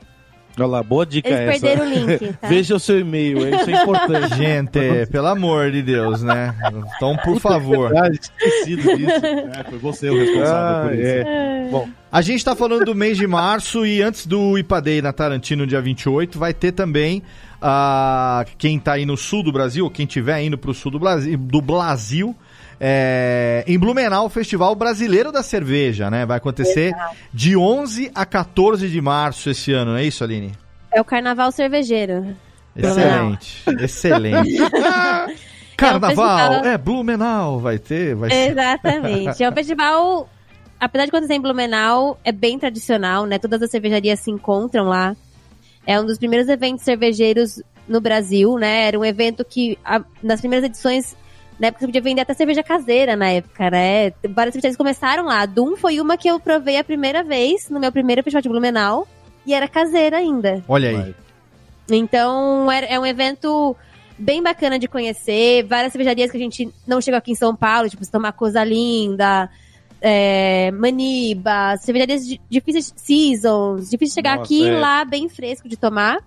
Olha lá, boa dica Eles essa. perderam o link, tá? Veja o seu e-mail, isso é importante. Gente, pelo amor de Deus, né? Então, por favor. Esquecido disso. É, foi você o responsável Ah, por isso. é. Bom, A gente tá falando do mês de março e antes do Ipadei na Tarantino, dia 28, vai ter também ah, quem tá aí no sul do Brasil, ou quem tiver indo pro sul do Brasil, do Brasil é, em Blumenau, o Festival Brasileiro da Cerveja, né? Vai acontecer de 11 a 14 de março esse ano, não é isso, Aline? É o Carnaval Cervejeiro. Excelente, excelente. Carnaval, festival- é Blumenau, vai ter, vai ser. Exatamente. É um festival, apesar de acontecer em Blumenau, é bem tradicional, né? Todas as cervejarias se encontram lá. É um dos primeiros eventos cervejeiros no Brasil, né? Era um evento que, a- nas primeiras edições, na época você podia vender até cerveja caseira na época, né? Várias cervejarias começaram lá. A Doom foi uma que eu provei a primeira vez no meu primeiro festival de Blumenau. E era caseira ainda. Olha aí. Então, é, é um evento bem bacana de conhecer. Várias cervejarias que a gente não chegou aqui em São Paulo, tipo, tomar Coisa Linda, é, Maniba, cervejarias di- difíceis, Seasons, difícil de chegar Nossa, aqui, é. lá bem fresco de tomar.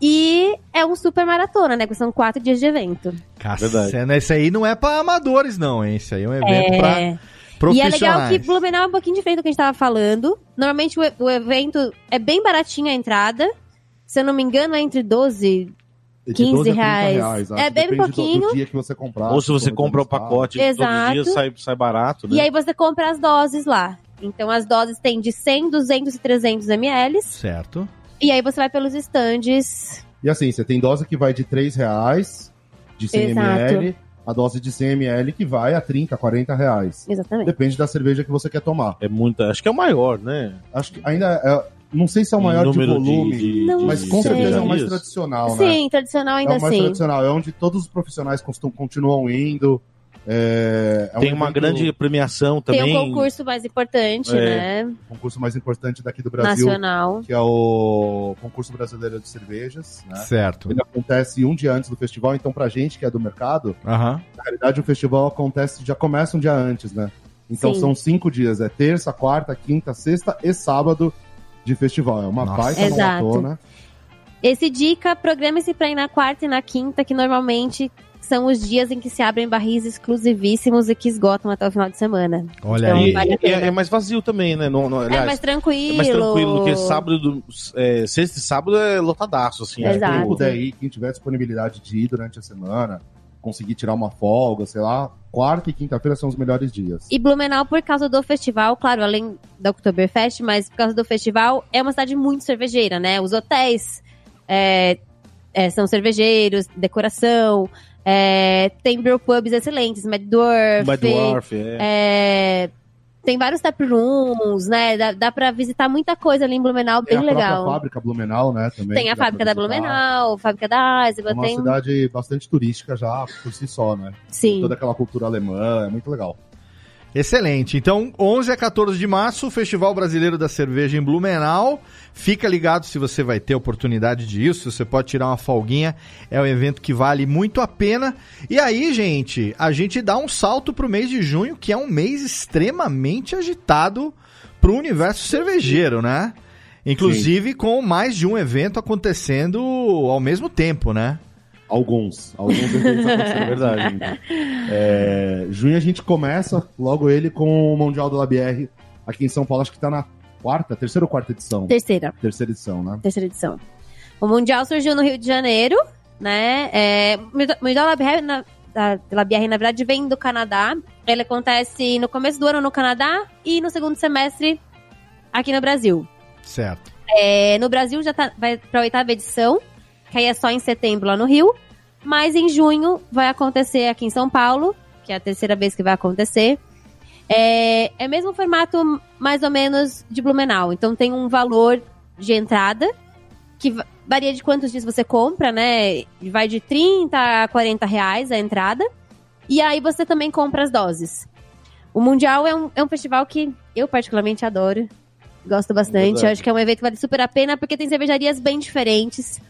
E é um super maratona, né? São quatro dias de evento. Cacena, esse aí não é pra amadores, não, hein? Esse aí é um evento pra É. E é profissionais. legal que Blumenau é um pouquinho diferente do que a gente tava falando. Normalmente o, e- o evento é bem baratinho a entrada. Se eu não me engano, é entre 12 De 15 12 a 30 reais. acho. É bem Depende do- pouquinho. Do, dia que você comprar. ou se você compra o pacote Exato. todos os dias, sai, sai barato, né? E aí você compra as doses lá. Então as doses tem de 100, 200 e 300 ml. Certo. E aí você vai pelos estandes. E assim, você tem dose que vai de 3 reais, de 100 Exato. ml, a dose de 100 ml que vai a 30, 40 reais. Exatamente. Depende da cerveja que você quer tomar. É muita. Acho que é o maior, né? Acho que ainda é, não sei se é o maior de volume, de mas de com certeza é o mais tradicional, né? Sim, tradicional É ainda o mais assim. tradicional, é onde todos os profissionais continuam indo. É, é um Tem uma evento- grande premiação Tem também. um concurso mais importante, É. né? concurso mais importante daqui do Brasil, Nacional. que é o concurso brasileiro de cervejas, né? Certo. Ele acontece um dia antes do festival, então pra gente que é do mercado, Aham. na realidade o festival acontece, já começa um dia antes, né? Então Sim. são cinco dias, é terça, quarta, quinta, sexta e sábado de festival. É uma Nossa. baita Exato. maratona. Esse dica, programe-se pra ir na quarta e na quinta, que normalmente são os dias em que se abrem barris exclusivíssimos e que esgotam até o final de semana. Olha Então, aí. Vale é, é mais vazio também, né? Não, não, É aliás, mais tranquilo. é mais tranquilo do que sábado, do- é, sexta e sábado é lotadaço, assim. Exato. é, Quem tipo, puder ir, quem tiver disponibilidade de ir durante a semana, conseguir tirar uma folga, sei lá, quarta e quinta-feira são os melhores dias. E Blumenau, por causa do festival, claro, além da Oktoberfest, mas por causa do festival, é uma cidade muito cervejeira, né? Os hotéis é, é, são cervejeiros, decoração, é, tem brew pubs excelentes, Mad Dwarf, By Dwarf, é. é, tem vários tap rooms, né? Dá, dá pra visitar muita coisa ali em Blumenau, Tem bem a legal. fábrica Blumenau, né? Também, Tem a fábrica da. Blumenau, a fábrica da É Eisenbahn, uma tem... cidade bastante turística já por si só, né? Sim. Toda aquela cultura alemã, é muito legal. Excelente. Então, 11 a 14 de março, o Festival Brasileiro da Cerveja em Blumenau. Fica ligado se você vai ter oportunidade disso, você pode tirar uma folguinha. É um evento que vale muito a pena. E aí, gente, a gente dá um salto pro mês de junho, que é um mês extremamente agitado pro universo cervejeiro, né? Inclusive com mais de um evento acontecendo ao mesmo tempo, né? Alguns. Alguns eventos aconteceram, é verdade. É, junho a gente começa, logo ele, com o Mundial do LabR aqui em São Paulo. Acho que tá na quarta, terceira ou quarta edição? Terceira. Terceira edição, né? terceira edição. O Mundial surgiu no Rio de Janeiro, né? É, o Mundial Labier, na, da Labier, na verdade, vem do Canadá. Ele acontece no começo do ano no Canadá e no segundo semestre aqui no Brasil. Certo. É, no Brasil já tá, vai pra oitava edição, que aí é só em setembro lá no Rio. Mas em junho vai acontecer aqui em São Paulo, que é a terceira vez que vai acontecer. É, é mesmo formato mais ou menos de Blumenau. Então tem um valor de entrada que va- varia de quantos dias você compra, né? Vai de 30 a 40 reais a entrada. E aí você também compra as doses. O Mundial é um, é um festival que eu particularmente adoro. Gosto bastante. Acho que é um evento que vale super a pena porque tem cervejarias bem diferentes.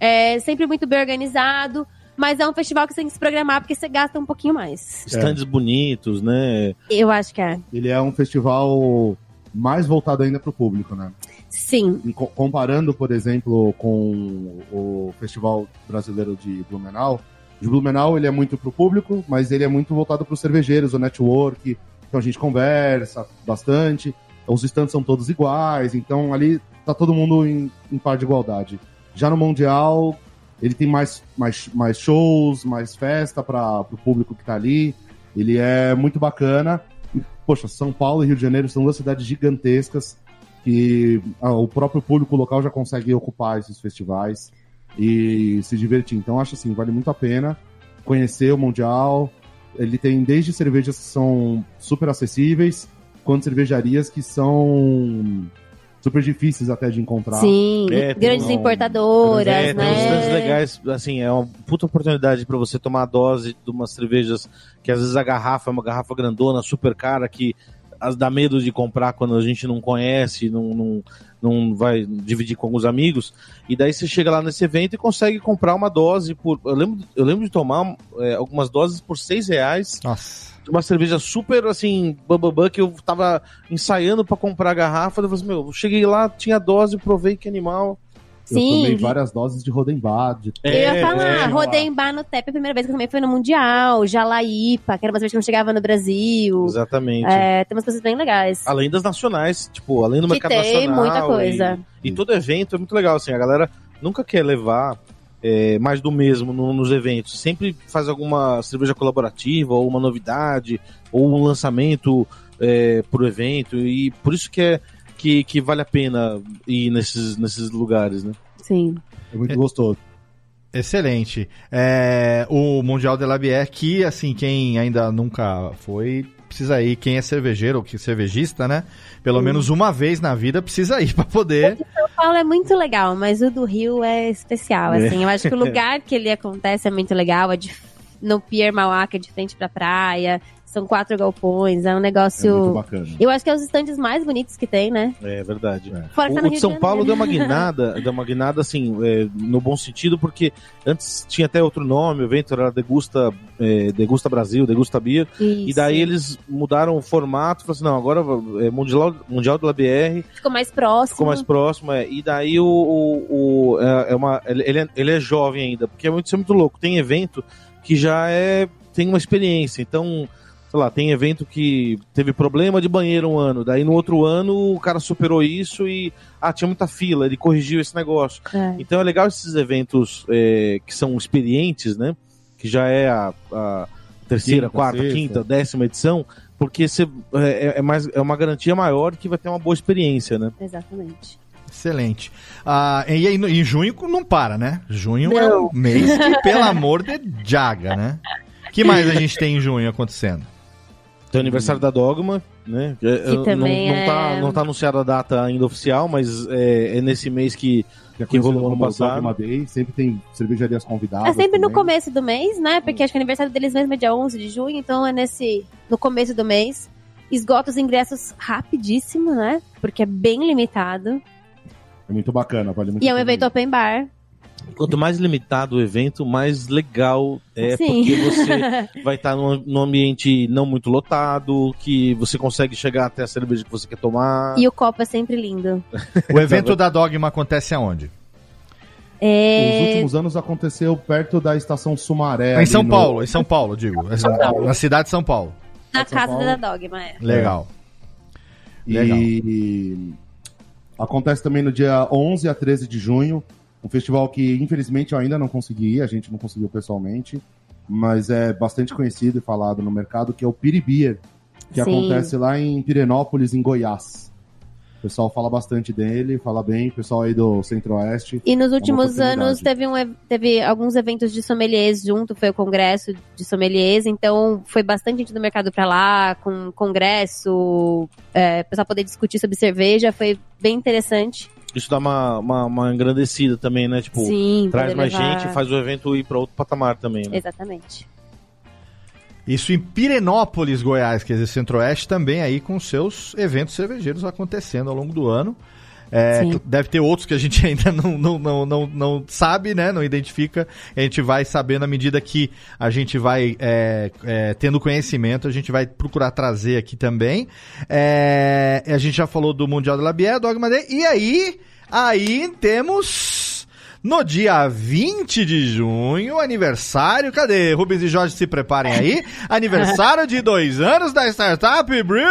É sempre muito bem organizado. Mas é um festival que você tem que se programar porque você gasta um pouquinho mais. Stands bonitos, né? Eu acho que é. Ele é um festival mais voltado ainda pro público, né? Sim. Comparando, por exemplo, com o Festival Brasileiro de Blumenau, de Blumenau ele é muito pro público, mas ele é muito voltado para os cervejeiros, o network, então a gente conversa bastante, os stands são todos iguais, então ali tá todo mundo em, em par de igualdade. Já no Mundial, ele tem mais, mais, mais shows, mais festa para o público que tá ali, ele é muito bacana. E, poxa, São Paulo e Rio de Janeiro são duas cidades gigantescas, que ah, o próprio público local já consegue ocupar esses festivais e se divertir. Então acho assim, vale muito a pena conhecer o Mundial. Ele tem desde cervejas que são super acessíveis, quanto cervejarias que são super difíceis até de encontrar. Sim. É, Grandes um- importadoras, É, tem uns né? legais, assim, é uma puta oportunidade pra você tomar a dose de umas cervejas que às vezes a garrafa é uma garrafa grandona, super cara, que as dá medo de comprar quando a gente não conhece, não, não, não vai dividir com alguns amigos. E daí você chega lá nesse evento e consegue comprar uma dose por. Eu lembro, eu lembro de tomar é, algumas doses por seis reais Nossa. Uma cerveja super assim, bambambam, que eu tava ensaiando pra comprar a garrafa. Eu falei assim, meu, eu cheguei lá, tinha dose, provei que animal. Eu tomei Sim. várias doses de Rodenbad. de- Eu ia É, falar, é, Rodembar no TEP, a primeira vez que eu também foi no Mundial, Jalaípa, que era uma cerveja que não chegava no Brasil. Exatamente. É, tem umas coisas bem legais. Além das nacionais, tipo, além do Que mercado tem nacional. muita coisa. E, e todo evento é muito legal, assim, a galera nunca quer levar é, mais do mesmo no- nos eventos. Sempre faz alguma cerveja colaborativa, ou uma novidade, ou um lançamento é, pro evento. E por isso que, é, que, que vale a pena ir nesses, nesses lugares, né? Sim. É muito gostoso. Excelente. É, o Mundial de la Bière, que, assim, quem ainda nunca foi, precisa ir. Quem é cervejeiro ou que cervejista, né? Pelo menos uma vez na vida precisa ir pra poder. São Paulo é muito legal, mas o do Rio é especial, assim. Eu acho que o lugar que ele acontece é muito legal. É de, no Pier Mauá, que é de frente pra praia. São quatro galpões, é um É muito negócio... bacana. eu acho que é os estandes mais bonitos que tem, né? É verdade. É. Fora que tá O, o de São de Paulo deu uma guinada, deu uma guinada assim, é, no bom sentido, porque antes tinha até outro nome, o evento era Degusta, é, Degusta Brasil, Degusta Beer, e Isso. daí eles mudaram o formato, falaram assim, não, agora é Mundial, mundial do LBR, Ficou mais próximo. ficou mais próximo, é, e daí o, o, o- é, é uma, ele, ele é, ele é jovem ainda, porque é muito, isso é muito louco, tem evento que já é tem uma experiência. Então, sei lá, tem evento que teve problema de banheiro um ano, daí no outro ano o cara superou isso e ah, tinha muita fila, ele corrigiu esse negócio. É. Então é legal esses eventos é, que são experientes, né? Que já é a, a terceira, Quinta, quarta, sexta. quinta, décima edição, porque você, é, é mais, é uma garantia maior que vai ter uma boa experiência, né? Exatamente. Excelente. Ah, e aí, em junho não para, né? Junho é um Não. mês que, pelo amor de Jaga, né? O que mais a gente tem em junho acontecendo? Tem o aniversário da Dogma, né? Que é- não, também não, tá, é- não tá anunciada a data ainda oficial, mas é, é nesse mês que Que, Que rolou ano passado. Dogma Day, sempre tem cervejarias convidadas. É sempre no também. começo do mês, né? Porque acho que o aniversário deles mesmo é dia 11 de junho, então é nesse no começo do mês. Esgota os ingressos rapidíssimo, né? Porque é bem limitado. É muito bacana, vale muito E é um evento open bar. Quanto mais limitado o evento, mais legal é, Sim. porque você vai estar num, num ambiente não muito lotado, que você consegue chegar até a cerveja que você quer tomar. E o copo é sempre lindo. O evento da Dogma acontece aonde? É... Nos últimos anos aconteceu perto da estação Sumaré. em São no- Paulo, em São Paulo, digo. Na cidade de São Paulo. Na São casa Paulo. da Dogma, é. Legal. E acontece também no dia 11 a 13 de junho, um festival que infelizmente eu ainda não consegui ir, a gente não conseguiu pessoalmente, mas é bastante conhecido e falado no mercado, que é o Piribeer, que Sim. acontece lá em Pirenópolis, em Goiás. O pessoal fala bastante dele, fala bem, o pessoal aí do Centro-Oeste. E nos uma últimos oportunidade. anos teve, um, ev- teve alguns eventos de sommeliers junto, foi o congresso de sommeliers, então foi bastante gente do mercado pra lá, com congresso, é, o pessoal poder discutir sobre cerveja, foi bem interessante. Isso dá uma, uma, uma engrandecida também, né? Tipo, Sim, traz mais levar- gente, faz o evento ir para outro patamar também. Né? Exatamente. Isso em Pirenópolis, Goiás, quer dizer, Centro-Oeste, também aí com seus eventos cervejeiros acontecendo ao longo do ano. É, deve ter outros que a gente ainda não, não, não, não, não sabe, né? Não identifica. A gente vai sabendo à medida que a gente vai é, é, tendo conhecimento, a gente vai procurar trazer aqui também. É, a gente já falou do Mundial da Labier, Dogma Day. E aí, aí temos no dia 20 de junho, aniversário. Cadê? Rubens e Jorge se preparem aí. aniversário de dois anos da Startup Brewing!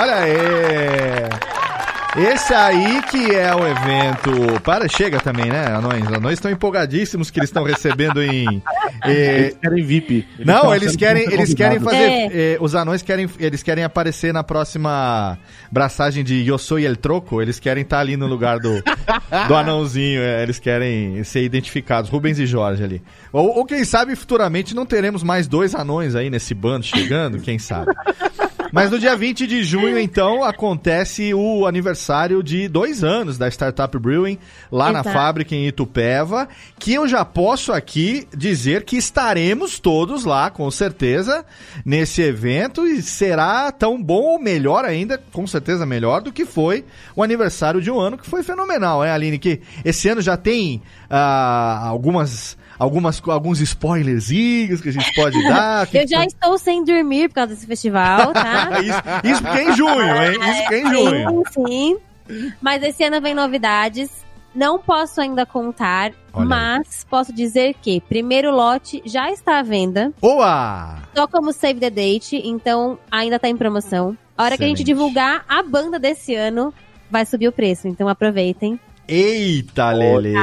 Olha aí! Esse aí que é o evento. Para, chega também, né, anões? Anões estão empolgadíssimos que eles estão recebendo em. eh, Eles querem VIP. não, estão eles querem, eles querem fazer. eh, os anões querem, eles querem aparecer na próxima braçagem de Eu Sou El Troco. Eles querem estar ali no lugar do, do anãozinho. eh, eles querem ser identificados. Rubens e Jorge ali. Ou, ou quem sabe futuramente não teremos mais dois anões aí nesse bando chegando, quem sabe. Mas no dia 20 de junho, então, acontece o aniversário de dois anos da Startup Brewing, lá na fábrica em Itupeva, que eu já posso aqui dizer que estaremos todos lá, com certeza, nesse evento, e será tão bom ou melhor ainda, com certeza melhor, do que foi o aniversário de um ano, que foi fenomenal, hein, Aline? Que esse ano já tem ah, algumas... Algumas, alguns spoilerzinhos que a gente pode dar. que Eu já estou sem dormir por causa desse festival, tá? isso, isso porque é em junho, hein? Isso porque é em junho. Sim, sim. Mas esse ano vem novidades. Não posso ainda contar, Olha mas posso dizer que primeiro lote já está à venda, Boa! só como save the date, então ainda tá em promoção. A hora que a gente Excelente. divulgar a banda desse ano, vai subir o preço, então aproveitem. Eita, Lele!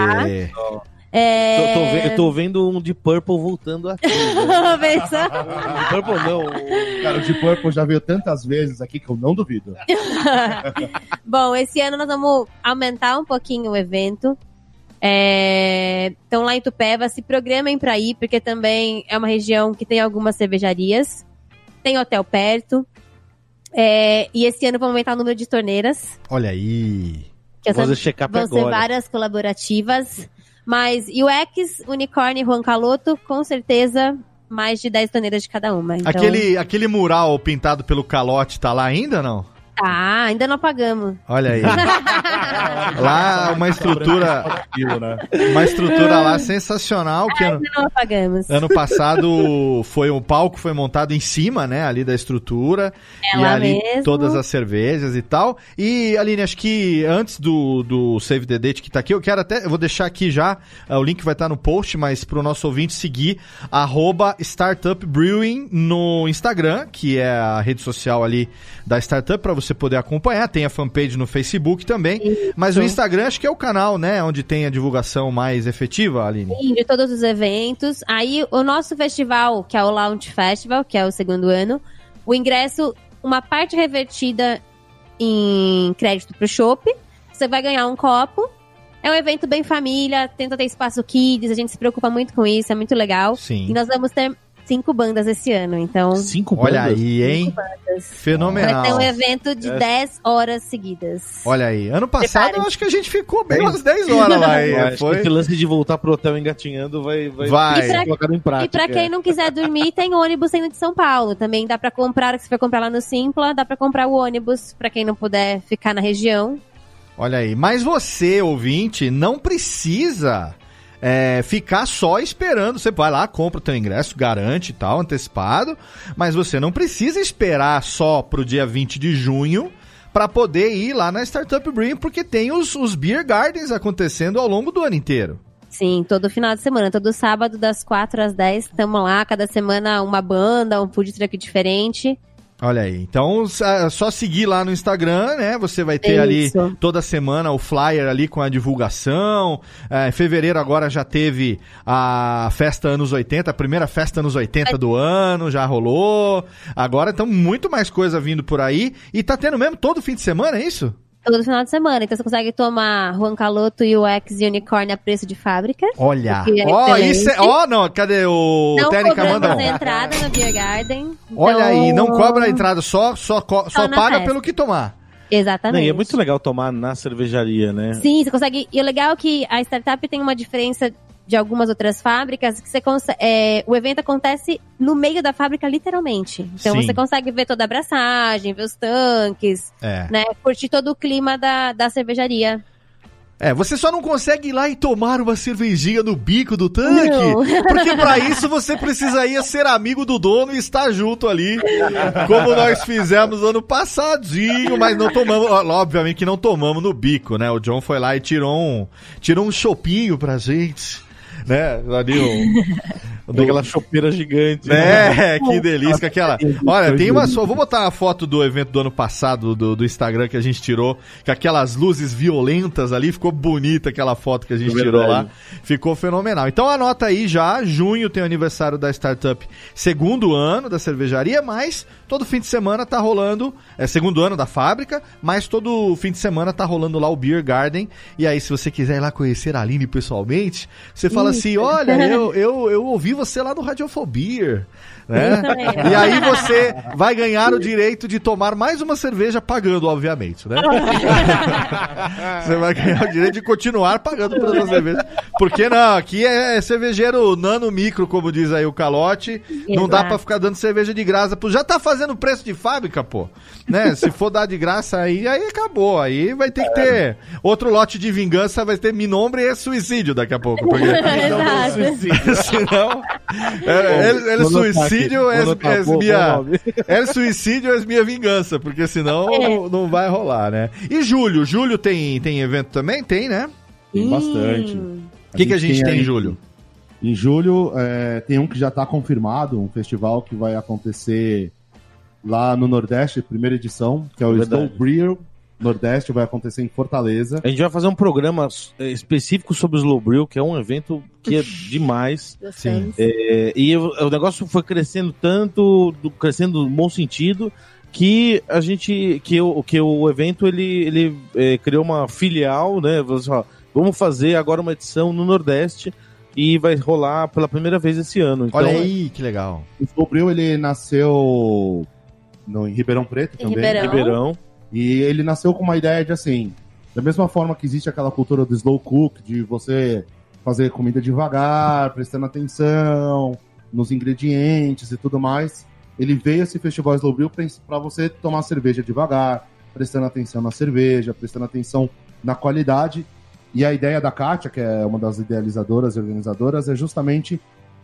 É... Eu, tô ve- eu tô vendo um de Purple voltando aqui. né? De Purple não. o- Cara, o Deep Purple já veio tantas vezes aqui que eu não duvido. Bom, esse ano nós vamos aumentar um pouquinho o evento. É, Então lá em Tupéva, se programem para ir, porque também é uma região que tem algumas cervejarias, tem hotel perto. É, E esse ano vamos aumentar o número de torneiras. Olha aí. Que vão ser agora. várias colaborativas. Mas UX, Unicorn e Juan Caloto, com certeza, mais de 10 torneiras de cada uma. Então, Aquele, aquele mural pintado pelo calote tá lá ainda não? Ah, ainda não pagamos. Olha aí. lá uma estrutura, uma estrutura lá sensacional que ano, Ainda não apagamos. ano passado foi o palco foi montado em cima, né, ali da estrutura É e lá ali mesmo. todas as cervejas e tal. E Aline, acho que antes do, do Save the Date que tá aqui, eu quero até, eu vou deixar aqui já, eh, o link vai estar no post, mas pro nosso ouvinte seguir arroba Startup Brewing no Instagram, que é a rede social ali da Startup para você poder acompanhar. Tem a fanpage no Facebook também, mas o Instagram acho que é o canal, né, onde tem a divulgação mais efetiva, Aline. Sim, de todos os eventos. Aí, o nosso festival, que é o Launch Festival, que é o segundo ano, o ingresso, uma parte revertida em crédito pro shopp. Você vai ganhar um copo. É um evento bem família, tenta ter espaço kids, a gente se preocupa muito com isso, é muito legal. Sim. E nós vamos ter cinco bandas esse ano, então Cinco Olha bandas? aí, hein? Fenomenal. vai ter um evento de É. 10 horas seguidas. Olha aí, ano passado eu acho que a gente ficou bem umas 10 horas lá. Que Foi... Esse lance de voltar pro hotel engatinhando vai, vai, Vai. E pra- em prática. E pra quem não quiser dormir, tem ônibus saindo de São Paulo. Também dá pra comprar, se for comprar lá no Simpla, dá pra comprar o ônibus pra quem não puder ficar na região. Olha aí, mas você, ouvinte, não precisa é, ficar só esperando. Você vai lá, compra o teu ingresso, garante e tal, antecipado, mas você não precisa esperar só pro dia 20 de junho para poder ir lá na Startup Brewing, porque tem os, os Beer Gardens acontecendo ao longo do ano inteiro. Sim, todo final de semana, todo sábado das 4 às 10, estamos lá, cada semana uma banda, um food truck diferente. Olha aí, então é só seguir lá no Instagram, né? Você vai ter ali Isso. toda semana o flyer ali com a divulgação. É, em fevereiro agora já teve a festa anos 80, a primeira festa anos 80 do ano, já rolou. Agora então muito mais coisa vindo por aí. E tá tendo mesmo todo fim de semana, é isso? Todo final de semana. Então você consegue tomar Juan Caloto e o X Unicorn a preço de fábrica. Olha, é ó, excelente. isso é, ó, não, cadê o não técnica cobramos mandam? a entrada no Beer Garden. Olha Então- aí, não cobra a entrada, só só só, Só paga festa. pelo que tomar. Não, Exatamente. e é muito legal tomar na cervejaria, né? Sim, você consegue. E o legal é que a startup tem uma diferença de algumas outras fábricas que você consegue. é, o evento acontece no meio da fábrica, literalmente. Então Sim. você consegue ver toda a abraçagem, ver os tanques, É. né? Curtir todo o clima da, da cervejaria. É, você só não consegue ir lá e tomar uma cervejinha no bico do tanque, Não. porque pra isso você precisaria ser amigo do dono e estar junto ali, como nós fizemos ano passadinho, mas não tomamos, obviamente que não tomamos no bico, né? O John foi lá e tirou um, tirou um chopinho pra gente, né? Ali um, Daquela chopeira gigante. né? é, que delícia, aquela. Olha, tem uma só. Vou botar uma foto do evento do ano passado do, do Instagram que a gente tirou, com aquelas luzes violentas ali, ficou bonita aquela foto que a gente É tirou lá. Ficou fenomenal. Então anota aí já, junho tem o aniversário da startup, segundo ano da cervejaria, mas todo fim de semana tá rolando, é segundo ano da fábrica, mas todo fim de semana tá rolando lá o Beer Garden. E aí, se você quiser ir lá conhecer a Aline pessoalmente, você fala assim: olha, eu, eu, eu ouvi você lá no Radiofobia. Né? Mesmo. E aí você vai ganhar o direito de tomar mais uma cerveja pagando, obviamente, né? você vai ganhar o direito de continuar pagando por essa cerveja. Porque não, aqui é cervejeiro nano micro, como diz aí o calote. Não dá pra ficar dando cerveja de graça. pô. Já tá fazendo preço de fábrica, pô. Né? Se for dar de graça aí, aí acabou. Aí vai ter que ter outro lote de vingança, vai ter minombre e suicídio daqui a pouco. Porque Exato. senão. É, anotar suicídio aqui, é, vou anotar, é bom minha. É suicídio é minha vingança, porque senão É. não, vai rolar, né? E julho? Julho tem, tem evento também? Tem, né? Tem bastante. O que, que a gente tem aí- em julho? Em julho, é, tem um que já está confirmado, um festival que vai acontecer lá no Nordeste, primeira edição, que é o Verdade. Snow Nordeste, vai acontecer em Fortaleza. A gente vai fazer um programa específico sobre o Slow Brew, que é um evento que é demais. Gostamos. É, e o, negócio foi crescendo tanto, do- crescendo no bom sentido, que a gente, que o, que o evento ele, ele eh, criou uma filial, né? assim, Vamos fazer agora uma edição no Nordeste e vai rolar pela primeira vez esse ano. Então, Olha aí, que legal. O Snow Breer, ele nasceu no, em Ribeirão Preto Em também. Ribeirão. Ribeirão. E ele nasceu com uma ideia de assim, da mesma forma que existe aquela cultura do slow cook, de você fazer comida devagar, prestando atenção nos ingredientes e tudo mais. Ele veio esse festival Slow Brew para você tomar cerveja devagar, prestando atenção na cerveja, prestando atenção na qualidade. E a ideia da Kátia, que é uma das idealizadoras e organizadoras, é justamente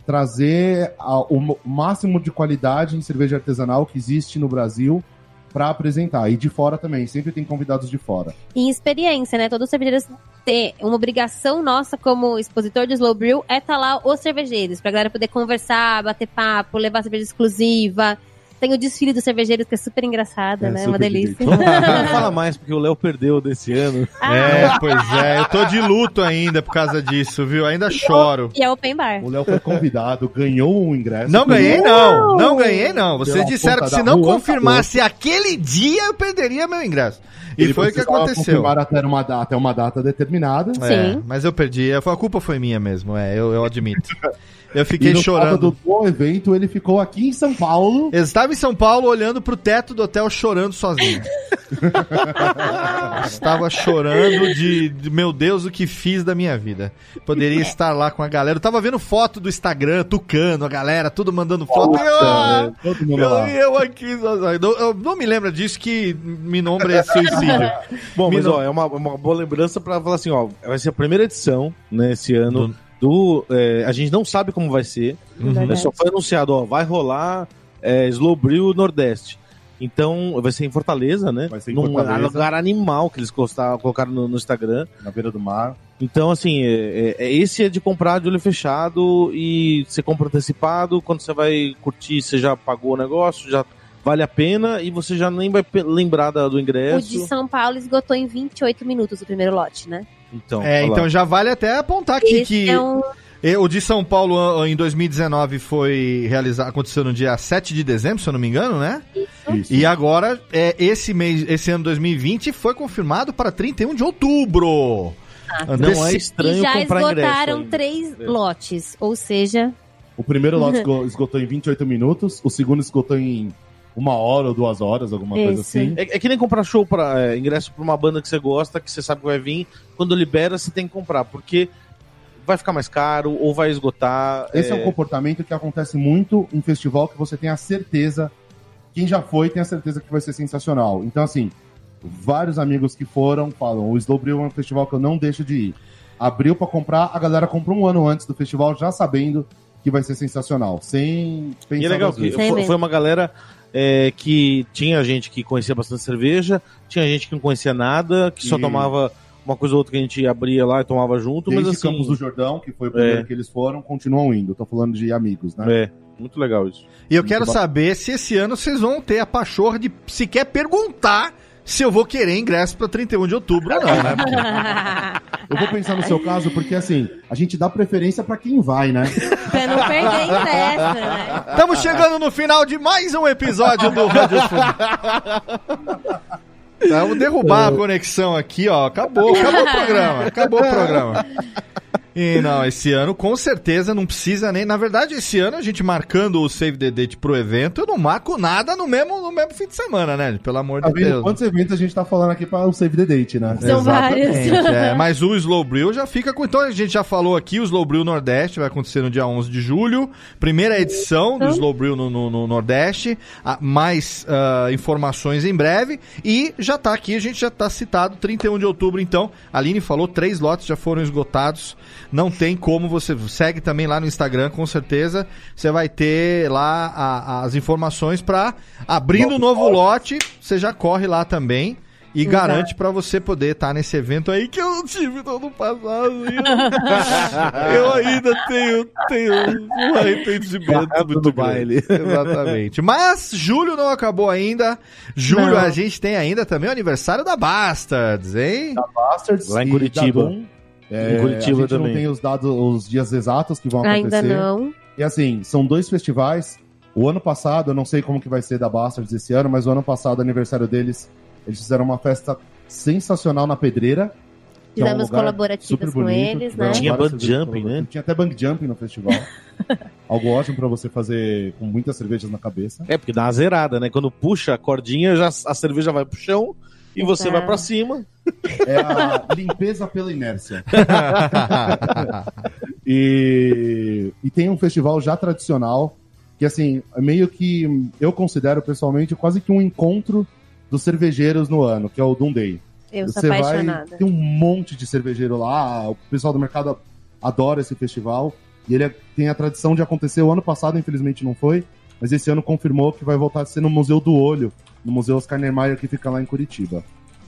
trazer a- o máximo de qualidade em cerveja artesanal que existe no Brasil para apresentar. E de fora também, sempre tem convidados de fora. em experiência, né? Todos os cervejeiros têm uma obrigação nossa como expositor de Slow Brew é estar lá os cervejeiros, pra galera poder conversar, bater papo, levar cerveja exclusiva. Tem o desfile dos cervejeiros, que é super engraçado, É, né? super uma delícia. Não fala mais, porque o Léo perdeu desse ano. É, pois é, eu tô de luto ainda por causa disso, viu? Ainda choro. E é open bar. O Léo foi convidado, ganhou um ingresso. Não ganhei, não. Não ganhei, não. Vocês disseram que se não rua, confirmasse aquele dia, eu perderia meu ingresso. E Ele foi o que aconteceu. até uma, data, até uma data determinada. É, Sim. mas eu perdi. A culpa foi minha mesmo, é, eu, eu admito. Eu E fiquei no chorando. do evento, ele ficou aqui em São Paulo. Eu estava em São Paulo olhando pro teto do hotel chorando sozinho. Estava chorando de, de, meu Deus, o que fiz da minha vida. Poderia estar lá com a galera. Eu tava vendo foto do Instagram, tucano, a galera, tudo mandando foto. E eu, Nossa, todo mundo eu, lá. eu aqui, sozinho. eu, eu não me lembro disso que me nome é suicídio. Bom, mas Mino- ó, é uma, uma boa lembrança pra falar assim, ó, vai ser a primeira edição, né, esse ano, do... é, a gente não sabe como vai ser, né, só foi anunciado, ó, vai rolar é, Slow Brew Nordeste. Então, vai ser em Fortaleza, né? Vai ser em Num Fortaleza. lugar animal que eles colocaram no, no Instagram. Na beira do mar. Então, assim, é, é- esse é de comprar de olho fechado e você compra antecipado. Quando você vai curtir, você já pagou o negócio, já vale a pena e você já nem vai lembrar da- do O de ingresso. São Paulo esgotou em 28 minutos o primeiro lote, né? Então, É, então já vale até apontar aqui Esse que é um... o de São Paulo ah, em 2019 foi realizado, aconteceu no dia 7 de dezembro, se eu não me engano, né? Isso. E agora, é, esse mês, esse ano 2020 foi confirmado para 31 de outubro. não é Anteci- E estranho já comprar ingresso. esgotaram três É. lotes, ou seja, O primeiro lote esgo- esgotou em 28 minutos, o segundo esgotou em uma hora ou duas horas, alguma coisa assim. É, é que nem comprar show para é, ingresso pra uma banda que você gosta, que você sabe que vai vir. Quando libera, você tem que comprar, porque vai ficar mais caro ou vai esgotar. Esse é... um comportamento que acontece muito em festival que você tem a certeza, quem já foi tem a certeza que vai ser sensacional. Então, assim, vários amigos que foram falam, o Slow Brew é um festival que eu não deixo de ir. Abriu pra comprar, a galera comprou um ano antes do festival, já sabendo que vai ser sensacional, sem pensar E é legal que foi, foi uma galera é, que tinha gente que conhecia bastante cerveja, tinha gente que não conhecia nada, que só E- tomava uma coisa ou outra que a gente abria lá e tomava junto, Desde mas assim. Campos do Jordão, que foi o primeiro É. que eles foram, continuam indo. Tô falando de amigos, né? É, muito legal isso. E eu quero bom. saber se esse ano vocês vão ter a pachorra de sequer perguntar se eu vou querer ingresso para 31 de outubro ou não, né? Eu vou pensar no seu caso, porque assim, a gente dá preferência pra quem vai, né? pra não perder ingresso, né? Estamos chegando no final de mais um episódio do Rádio Vamos derrubar a conexão aqui, ó. Acabou, acabou o programa. Acabou o programa. E não, esse ano com certeza não precisa nem. Na verdade, esse ano a gente marcando o Save the Date pro evento, eu não marco nada no mesmo, no mesmo fim de semana, né? Pelo amor Tá de vendo Deus. quantos eventos a gente tá falando aqui para o Save the Date, né? São vários. é, mas o Slow Brew já fica com. Então a gente já falou aqui, o Slow Brew Nordeste vai acontecer no dia 11 de julho. Primeira edição do Slow Brew no, no- no Nordeste. Ah, mais ah, informações em breve. E já tá aqui, a gente já tá citado, 31 de outubro. Então, a Aline falou, três lotes já foram esgotados. Não tem como você. Segue também lá no Instagram, com certeza. Você vai ter lá a- as informações para abrindo o novo lote. Você já corre lá também. E Exato. garante pra você poder estar nesse evento aí que eu não tive no ano passado. e Eu, eu ainda tenho, tenho um arrependimento muito grande. baile. Exatamente. Mas julho não acabou ainda. Julho Não. a gente tem ainda também o aniversário da Bastards, hein? Bastards Lá em e Curitiba. Dadum. É, Em Curitiba a gente também. não tem os dados, os dias exatos que vão acontecer. Ainda não. E assim, são dois festivais. O ano passado, eu não sei como que vai ser da Bastards esse ano, mas o ano passado, aniversário deles, eles fizeram uma festa sensacional na Pedreira. que é um Fizemos colaborativas super com eles, né? Tinha cervejas jumping, né? Tinha até bang jumping no festival. Algo ótimo pra você fazer com muitas cervejas na cabeça. É, porque dá uma zerada, né? Quando puxa a cordinha, já, a cerveja vai pro chão e você vai pra cima. É a limpeza pela inércia. E, e tem um festival já tradicional, que assim, é meio que eu considero pessoalmente quase que um encontro dos cervejeiros no ano, que é o Day. Eu sou Você vai, apaixonada. tem um monte de cervejeiro lá, o pessoal do mercado adora esse festival. E ele é- tem a tradição de acontecer, o ano passado infelizmente não foi, mas esse ano confirmou que vai voltar a ser no Museu do Olho, no Museu Oscar Niemeyer, que fica lá em Curitiba.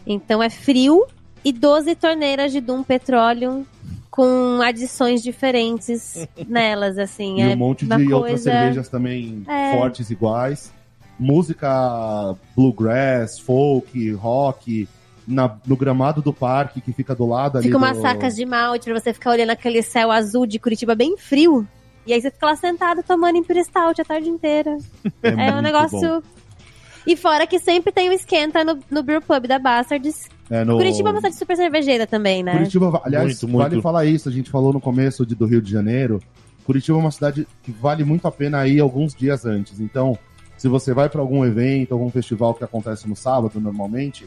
Então é frio e 12 torneiras de Doom Petroleum com adições diferentes nelas, assim. e é um monte de outras coisa- cervejas também É. fortes iguais. Música bluegrass, folk, rock, na- no gramado do parque que fica do lado ali. Fica umas do... sacas de malte pra você ficar olhando aquele céu azul de Curitiba bem frio. E aí você fica lá sentado tomando Imperial Stout a tarde inteira. É, um muito negócio... bom. E fora que sempre tem o esquenta no, no Brew Pub da Bastards. É, no... Curitiba é uma cidade super cervejeira também, né? Curitiba, aliás, Muito, muito. vale falar isso, a gente falou no começo de, do Rio de Janeiro. Curitiba é uma cidade que vale muito a pena ir alguns dias antes. Então, se você vai para algum evento, algum festival que acontece no sábado normalmente,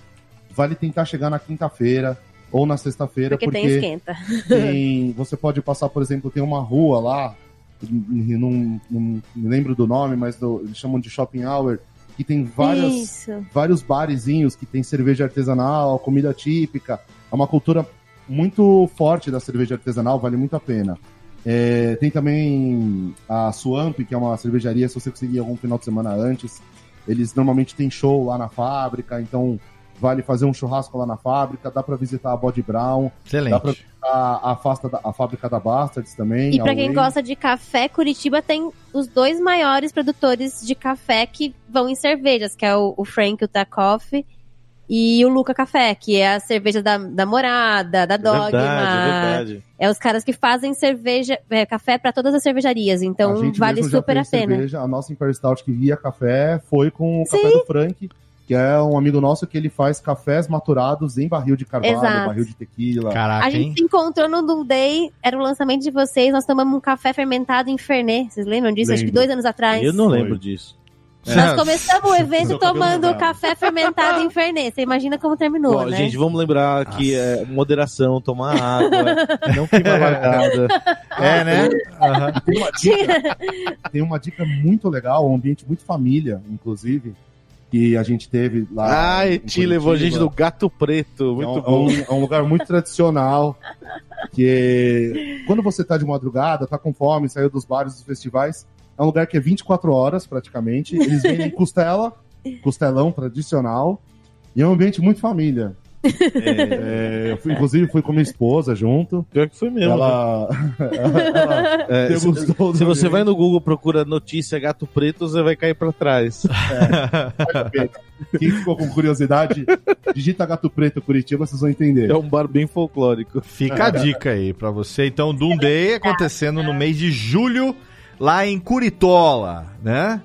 vale tentar chegar na quinta-feira ou na sexta-feira, Porque, porque, tem esquenta. tem- você pode passar, por exemplo, tem uma rua lá, não, não me lembro do nome, mas do- eles chamam de shopping hour, que tem várias Isso. vários barezinhos que tem cerveja artesanal, comida típica. É uma cultura muito forte da cerveja artesanal, vale muito a pena. É, tem também a Swamp, que é uma cervejaria, se você conseguir algum final de semana antes. Eles normalmente têm show lá na fábrica, então vale fazer um churrasco lá na fábrica, dá pra visitar a Body Brown, dá pra Excelente. a, a, fasta da- a fábrica da Bastards também. E pra a quem gosta de café, Curitiba tem os dois maiores produtores de café que vão em cervejas, que é o, o Frank, o Takoff e o Luca Café, que é a cerveja da, da Morada, da É Dogma. verdade, é verdade. É os caras que fazem cerveja, é, café pra todas as cervejarias, A então gente vale mesmo já super a pena. cerveja, a nossa Imperial Stout que via café foi com o café Sim. do Frank, que é um amigo nosso que ele faz cafés maturados em barril de carvalho, Exato. barril de tequila. Caraca, A hein? gente se encontrou no Doom Day, era o lançamento de vocês, nós tomamos um café fermentado em Fernet. Vocês lembram disso? Acho que Lembro. dois anos atrás. Eu não Foi. lembro disso. Nós começamos o evento tomando café fermentado em Fernet. Você imagina como terminou, Ó, né? Gente, vamos lembrar que é moderação, tomar água, não queimar largada. É, né? Aham. Tem uma dica, tem uma dica muito legal, um ambiente muito família, inclusive, que a gente teve lá. Ai, te levou a gente do Gato Preto, É um, muito é bom. um- é um lugar muito tradicional. Que quando você tá de madrugada, tá com fome, saiu dos bares, dos festivais, é um lugar que é 24 horas praticamente. Eles vendem costela, costelão tradicional, e é um ambiente muito família. É, eu fui- inclusive fui com minha esposa junto. Pior que foi mesmo. Ela, ela, ela É, se, se você vai ambiente. no Google procura notícia Gato Preto, você vai cair pra trás. Quem ficou com curiosidade, digita Gato Preto Curitiba, vocês vão entender. É um bar bem folclórico. Fica a dica aí pra você. Então, Doom Day acontecendo no mês de julho, lá em Curitola, né?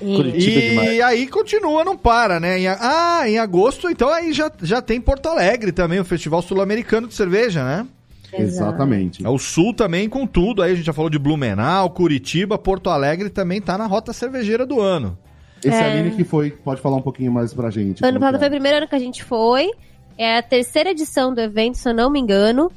Curitiba E demais. aí continua, não para, né? Em ah, em agosto, então aí já, já tem Porto Alegre também, o Festival Sul-Americano de Cerveja, né? Exatamente. É o Sul também com tudo. Aí a gente já falou de Blumenau, Curitiba, Porto Alegre também tá na rota cervejeira do ano. Esse É. Aline que foi, pode falar um pouquinho mais pra gente. Ano passado que foi é. o primeiro ano que a gente foi. É a terceira edição do evento, se eu não me engano.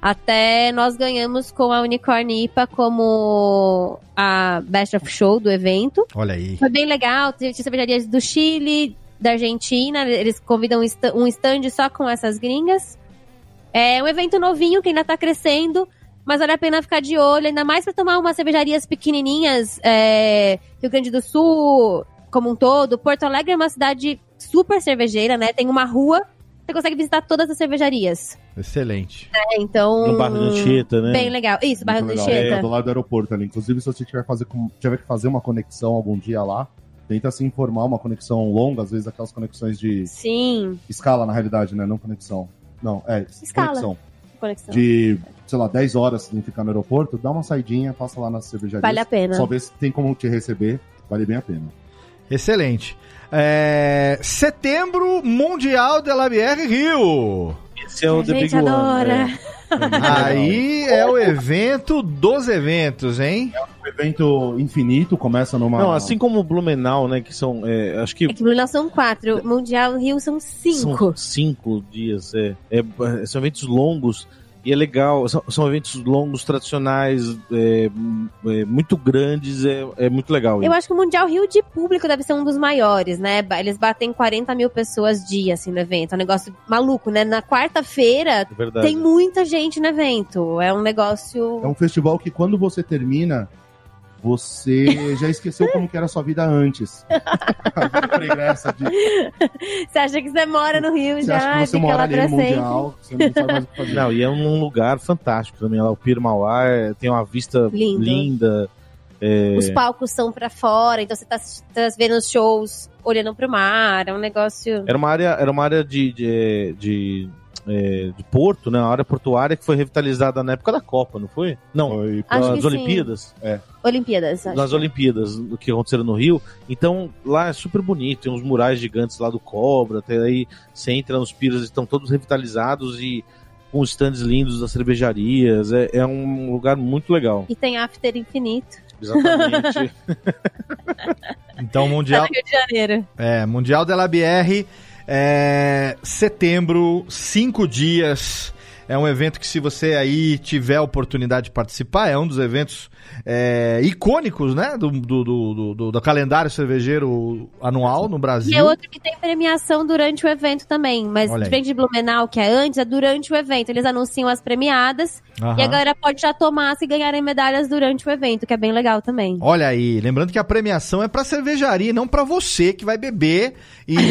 Até nós ganhamos com a Unicorn IPA como a Best of Show do evento. Olha aí. Foi bem legal. Tinha cervejarias do Chile, da Argentina. Eles convidam um sta- stand só com essas gringas. É um evento novinho que ainda tá crescendo. Mas vale a pena ficar de olho, ainda mais para tomar umas cervejarias pequenininhas. É, Rio Grande do Sul, como um todo. Porto Alegre é uma cidade super cervejeira, né? Tem uma rua, você consegue visitar todas as cervejarias. Excelente. É, então. No bairro do Anchieta, né? Bem legal. Isso, bairro do. Anchieta. É, do lado do aeroporto ali. Inclusive, se você tiver, fazer tiver que fazer uma conexão algum dia lá, tenta se informar, uma conexão longa, às vezes aquelas conexões de Sim, escala, na realidade, né? Não conexão. Não, é, Escala. conexão. conexão. De, sei lá, 10 horas sem ficar no aeroporto, dá uma saidinha, passa lá nas cervejarias. Vale a pena. Só ver se tem como te receber, vale bem a pena. Excelente. É, Setembro Mundial de la Bière Rio. Esse é o a The gente Big One. adora. é. Aí é o evento dos eventos, hein? O evento infinito começa numa. Não, assim como o Blumenau, né? Que são. é, acho que É que Bruna são quatro. Mundial Rio são cinco. São cinco dias, é. É, São eventos longos. E é legal, são, são eventos longos, tradicionais, é, é, muito grandes, é, é muito legal. Eu acho que o Mundial Rio de Público deve ser um dos maiores, né? Eles batem 40 mil pessoas dia, assim, no evento. É um negócio maluco, né? Na quarta-feira É tem muita gente no evento. É um negócio. É um festival que quando você termina, você já esqueceu como que era a sua vida antes. A vida pregressa de, Você acha que você mora no Rio você já? acha que você fica mora lá ali pra no. Mundial, você não sabe mais o que fazer. Não, e é um lugar fantástico também. Lá, o Pir Mauá é- tem uma vista Lindo. linda. é, Os palcos são pra fora, então você tá, tá vendo os shows olhando pro mar. É um negócio. Era uma área, era uma área de, de, de, é, de porto, né? Uma área portuária que foi revitalizada na época da Copa, não foi? Não, Foi nas que sim. Olimpíadas. Olimpíadas. acho. Nas Olimpíadas, o que aconteceram no Rio. Então, lá é super bonito, tem uns murais gigantes lá do Cobra, até aí você entra nos piras, estão todos revitalizados e com stands lindos das cervejarias. É, é um lugar muito legal. E tem after infinito. Exatamente. Então, Tá Mundial, no Rio de Janeiro. é, mundial de la BR, é, setembro, cinco dias. É um evento que, se você aí tiver a oportunidade de participar, é um dos eventos é, icônicos, né? Do, do, do, do- do calendário cervejeiro anual no Brasil. E é outro que tem premiação durante o evento também. Mas Olha aí. diferente de Blumenau, que é antes, é durante o evento. Eles anunciam as premiadas Aham. e a galera pode já tomar se ganharem medalhas durante o evento, que é bem legal também. Olha aí, lembrando que a premiação é pra cervejaria, e não pra você que vai beber e, não-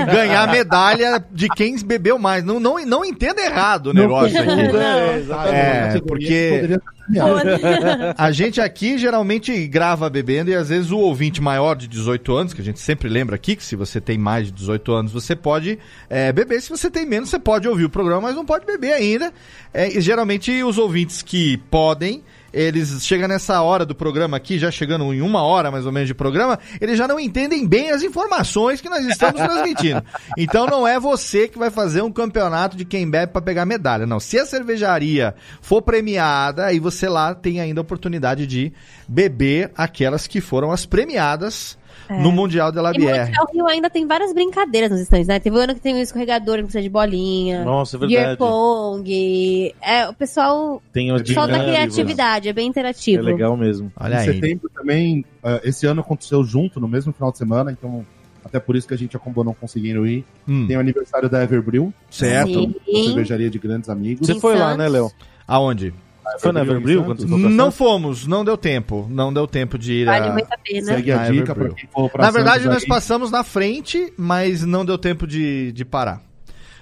e ganhar a medalha de quem bebeu mais. Não, não, não entenda errado o negócio aqui. É, porque- Poderia ser premiado. A gente aqui geralmente grava bebendo e às vezes o ouvinte maior de 18 anos, que a gente sempre lembra aqui, que se você tem mais de 18 anos, você pode é, beber. Se você tem menos, você pode ouvir o programa, mas não pode beber ainda. É, e geralmente os ouvintes que podem, eles chegam nessa hora do programa aqui, já chegando em uma hora mais ou menos de programa, eles já não entendem bem as informações que nós estamos transmitindo. Então não é você que vai fazer um campeonato de quem bebe para pegar medalha. Não. Se a cervejaria for premiada, aí você lá tem ainda a oportunidade de beber aquelas que foram as premiadas no Mundial de la É. E no BR. Mundial Rio ainda tem várias brincadeiras nos estandes, né? Teve um ano que tem um escorregador que precisa de bolinha. Nossa, é Beer verdade. pong. É, o pessoal Tem o solta dinâmico, criatividade, é bem É interativo. legal mesmo. Olha em aí. setembro também, eh, esse ano aconteceu junto, no mesmo final de semana, então até por isso que a gente acabou não conseguindo ir. Hum, Tem o aniversário da Everbrew, certo. Sim. uma cervejaria de grandes amigos. Você foi lá, né, Léo? Aonde? Foi na Everbril em quando você Santos. foi pra Não fomos, não deu tempo. Não deu tempo de ir Vale a... muito a pena. Segue a dica pra quem for pra Na verdade, Santos nós aí. passamos na frente, mas não deu tempo de, de parar.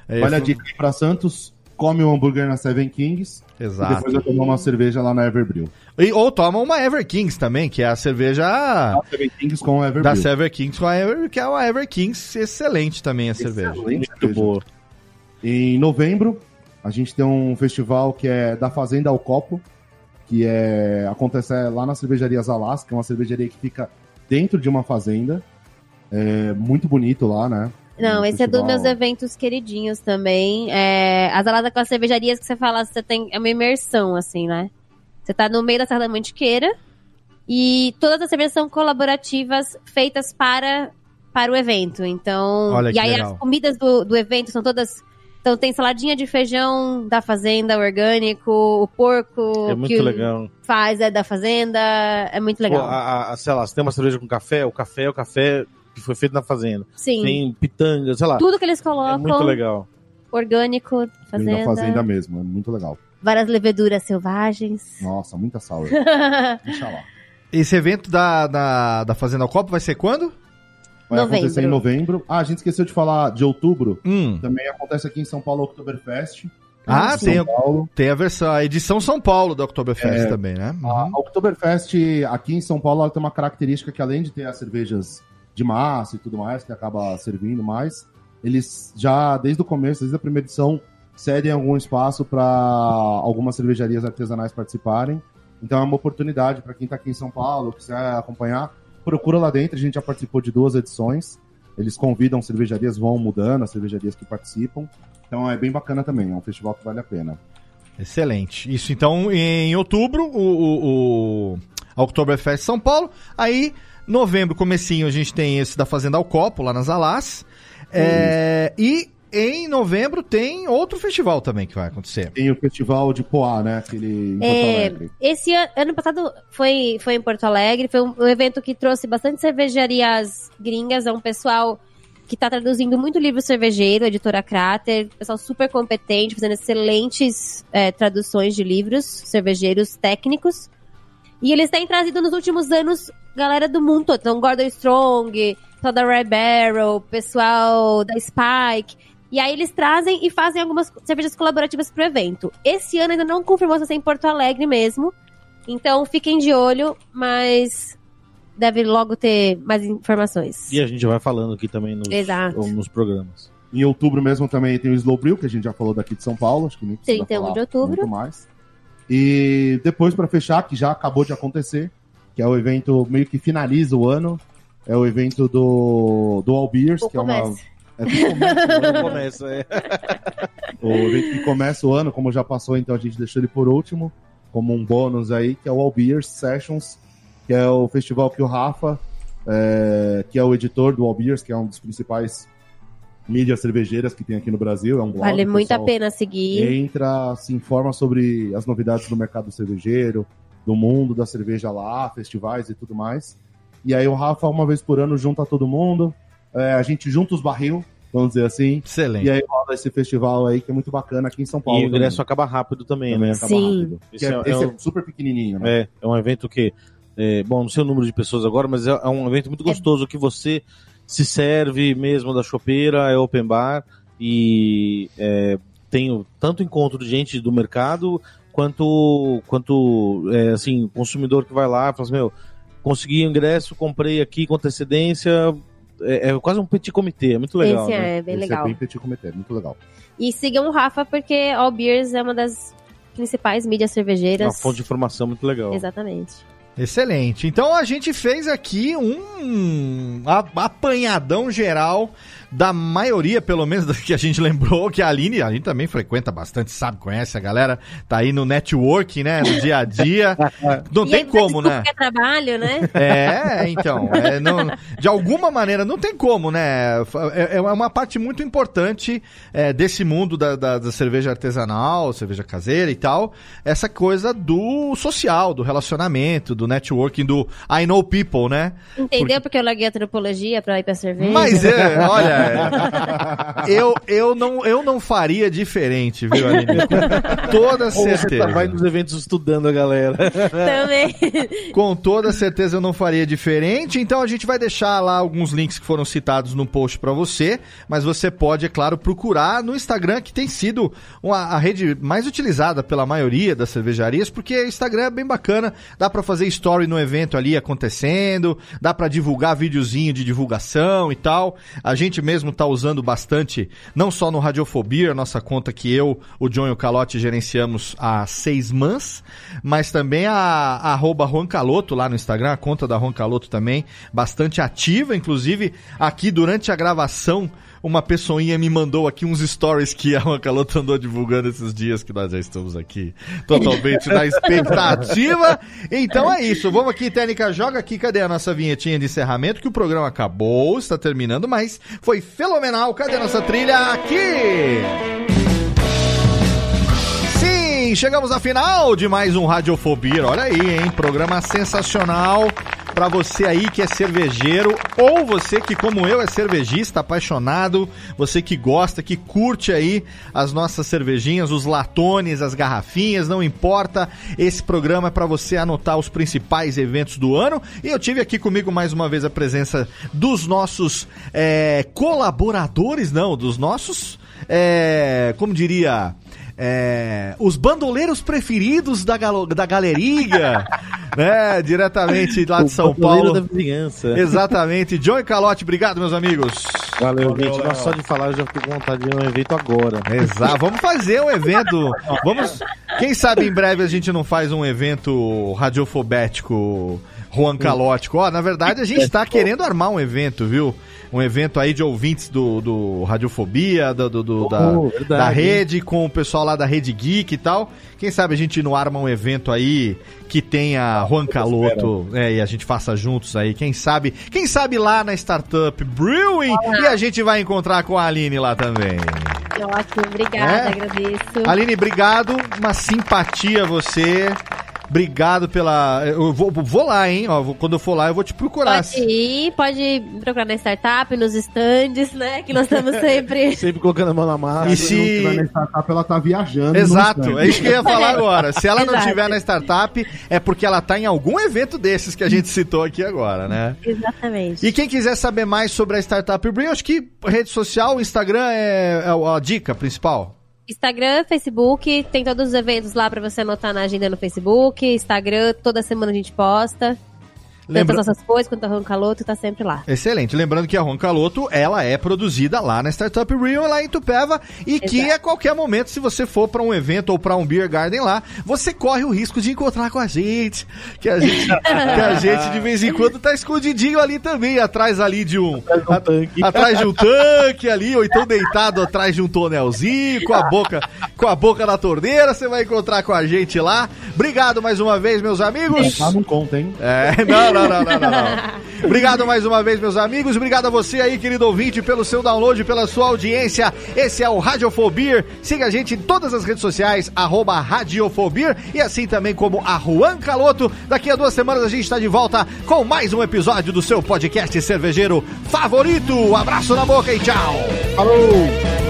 É, Olha a foi- dica aí pra Santos, come um hambúrguer na Seven Kings e Exato. depois vai tomar uma cerveja lá na Everbril. E- ou toma uma Ever Kings também, que é a cerveja A Seven Kings com a Everbril. da Ever Kings com a Ever, que é uma Ever Kings excelente também a cerveja. Excelente Muito cerveja. boa. Em novembro, a gente tem um festival que é da Fazenda ao Copo, que é acontece lá na cervejaria Zalas, que é uma cervejaria que fica dentro de uma fazenda. É muito bonito lá, né? Não, Um esse é dos festival- meus eventos queridinhos também. É, as aladas com as cervejarias que você fala, você tem. É uma imersão, assim, né? Você tá no meio da Serra da Mantiqueira e todas as cervejas são colaborativas feitas para, para o evento. Então. Olha e aí legal. as comidas do, do evento são todas. Então tem saladinha de feijão da fazenda, orgânico, o porco É muito que legal. faz é da fazenda. É muito Pô, legal. a, a- sei lá, se tem uma cerveja com café, o café é o café que foi feito na fazenda. Sim. Tem pitanga, sei lá. Tudo que eles É colocam, muito legal. orgânico, fazenda, da fazenda mesmo, é muito legal. várias leveduras selvagens. Nossa, muita sour. Deixa lá. Esse evento da, da, da Fazenda ao Copo vai ser quando? Vai Novembro. acontecer em novembro. Ah, a gente esqueceu de falar de outubro. Hum. Também acontece aqui em São Paulo, Oktoberfest. Ah, Em tem, São Paulo. tem a versão, a edição São Paulo da Oktoberfest É. também, né? A Uhum. Oktoberfest aqui em São Paulo ela tem uma característica que além de ter as cervejas de massa e tudo mais, que acaba servindo mais, eles já, desde o começo, desde a primeira edição, cedem algum espaço para algumas cervejarias artesanais participarem. Então é uma oportunidade para quem está aqui em São Paulo, quiser acompanhar, procura lá dentro. A gente já participou de duas edições. Eles convidam cervejarias, vão mudando as cervejarias que participam. Então é bem bacana também, é um festival que vale a pena. Excelente. Isso então em outubro, o, o, o Oktoberfest São Paulo. Aí, novembro, comecinho, a gente tem esse da Fazenda ao Copo, lá nas Alás. É, e em novembro tem outro festival também que vai acontecer. Tem o festival de Poá, né? Aquele em Porto É, Alegre. esse ano, ano passado foi, foi em Porto Alegre, foi um, um evento que trouxe bastante cervejarias gringas, é um pessoal que tá traduzindo muito livro cervejeiro, editora Crater, pessoal super competente, fazendo excelentes é, traduções de livros cervejeiros técnicos. E eles têm trazido nos últimos anos galera do mundo todo. Então, Gordon Strong, pessoal da Red Barrel, pessoal da Spike. E aí eles trazem e fazem algumas cervejas colaborativas pro evento. Esse ano ainda não confirmou se vai ser em Porto Alegre mesmo. Então fiquem de olho, mas deve logo ter mais informações. E a gente vai falando aqui também nos, nos programas. Em outubro mesmo também tem o Slow Brew, que a gente já falou daqui de São Paulo, acho que nem precisa 31 falar de outubro. muito mais. E depois pra fechar, que já acabou de acontecer, que é o evento meio que finaliza o ano, é o evento do do All Beers, O que é uma comércio. É que começa o ano, Começa, é. o que começa o ano, como já passou, então a gente deixou ele por último, como um bônus aí, que é o All Beers Sessions, que é o festival que o Rafa, é, que é o editor do All Beers, que é um dos principais mídias cervejeiras que tem aqui no Brasil, é um blog. Vale muito a pena seguir. Entra, se informa sobre as novidades do mercado cervejeiro, do mundo da cerveja lá, festivais e tudo mais. E aí o Rafa, uma vez por ano, junta todo mundo, é, a gente junta os barril, vamos dizer assim, Excelente. e aí rola esse festival aí que é muito bacana aqui em São Paulo. E o ingresso também. acaba rápido também, Também né? acaba Sim. rápido. Esse é- é- é esse é um- super pequenininho, né? É, é um evento que. é, bom, não sei o número de pessoas agora, mas é, é um evento muito gostoso que você se serve mesmo da chopeira, é open bar e é, tem tanto encontro de gente do mercado quanto, quanto é, assim, consumidor que vai lá e fala assim, meu, consegui o ingresso, comprei aqui com antecedência. É, é quase um petit comitê, é muito legal. Esse né? é bem Esse legal. é bem petit comitê, muito legal. E sigam o Rafa, porque All Beers é uma das principais mídias É uma cervejeiras. fonte de informação muito legal. Exatamente. Excelente. Então a gente fez aqui um apanhadão geral da maioria, pelo menos, das que a gente lembrou, que a Aline, a Aline também frequenta bastante, sabe, conhece a galera, tá aí no network, né, no dia a dia. Não E tem como, né? Porque é trabalho, né? É, então, é, não- de alguma maneira, não tem como, né? É, é uma parte muito importante é, desse mundo da, da- da cerveja artesanal, cerveja caseira e tal, essa coisa do social, do relacionamento, do networking, do I know people, né? Entendeu? Porque eu larguei a antropologia pra ir pra cerveja. Mas é, olha, eu, eu, não, eu não faria diferente, viu, Aline? Com toda Ou você certeza. tá- vai nos eventos estudando a galera. Também. Com toda certeza eu não faria diferente, então a gente vai deixar lá alguns links que foram citados no post pra você, mas você pode, é claro, procurar no Instagram, que tem sido uma, a rede mais utilizada pela maioria das cervejarias, porque o Instagram é bem bacana, dá pra fazer story no evento ali acontecendo, dá pra divulgar videozinho de divulgação e tal. A gente mesmo tá usando bastante, não só no Radiofobia, nossa conta que eu, o John e o Calote gerenciamos há seis mãs, mas também a, a arroba Juan Caloto lá no Instagram, a conta da Juan Caloto também, bastante ativa, inclusive aqui durante a gravação, uma pessoinha me mandou aqui uns stories que a Juan Caloto andou divulgando esses dias que nós já estamos aqui totalmente na expectativa. Então é isso, vamos aqui, Técnica, joga aqui, cadê a nossa vinhetinha de encerramento? Que o programa acabou, está terminando, mas foi fenomenal. Cadê a nossa trilha? Aqui! Sim, chegamos à final de mais um Radiofobia. Olha aí, hein? Programa sensacional para você aí que é cervejeiro ou você que, como eu, é cervejista, apaixonado, você que gosta, que curte aí as nossas cervejinhas, os latones, as garrafinhas, não importa. Esse programa é para você anotar os principais eventos do ano. E eu tive aqui comigo mais uma vez a presença dos nossos é, colaboradores, não, dos nossos, é, como diria é, os bandoleiros preferidos da, galo- da galerinha, né? Diretamente lá de São Bandoleiro Paulo. da vizinhança. Exatamente. John e Calote, obrigado, meus amigos. Valeu, Valeu, gente. Nossa, só de falar eu já fiquei com vontade de ir no evento agora. Exato. Vamos fazer um evento. Vamos. Quem sabe em breve a gente não faz um evento radiofobético Juan Calótico. Ó, na verdade a gente está querendo armar um evento, viu? Um evento aí de ouvintes do, do Radiofobia, do, do- do- da, Oh, da hein? rede, com o pessoal lá da Rede Geek e tal. Quem sabe a gente não arma um evento aí que tenha Juan Caloto é, e a gente faça juntos aí. Quem sabe, quem sabe lá na Startup Brewing. E a gente vai encontrar com a Aline lá também. Ótimo, obrigada, É? agradeço. Aline, obrigado. Uma simpatia você. Obrigado pela. Eu vou, vou lá, hein? Ó, quando eu for lá, eu vou te procurar. Pode ir, pode procurar na startup, nos stands, né? Que nós estamos sempre. Sempre colocando a mão na massa. E Se não na startup, ela tá viajando. Exato, é isso que eu ia falar agora. Se ela não Exato. tiver na startup, é porque ela tá em algum evento desses que a gente citou aqui agora, né? Exatamente. E quem quiser saber mais sobre a Startup Brain, acho que rede social, Instagram é, é a dica principal. Instagram, Facebook, tem todos os eventos lá pra você anotar na agenda no Facebook. Instagram, toda semana a gente posta. Lembra- Tanto as nossas coisas quanto a Roncaloto, tá sempre lá. Excelente. Lembrando que a Roncaloto, ela é produzida lá na Startup Rio, lá em Tupéva, e que Exato. a qualquer momento, se você for para um evento ou para um beer garden lá, você corre o risco de encontrar com a gente, que a gente, que a gente de vez em quando tá escondidinho ali também, atrás ali de um, um tanque. atrás de um tanque ali, ou então deitado atrás de um tonelzinho, com a boca, com a boca na torneira, você vai encontrar com a gente lá. Obrigado mais uma vez, meus amigos. Não conta, hein? É, não, não, não, não, não, não. Obrigado mais uma vez, meus amigos. Obrigado a você aí, querido ouvinte, pelo seu download, pela sua audiência. Esse é o Radiofobir. Siga a gente em todas as redes sociais, arroba Radiofobir, e assim também como a Juan Caloto. Daqui a duas semanas a gente está de volta com mais um episódio do seu podcast cervejeiro favorito. Um abraço na boca e tchau. Falou!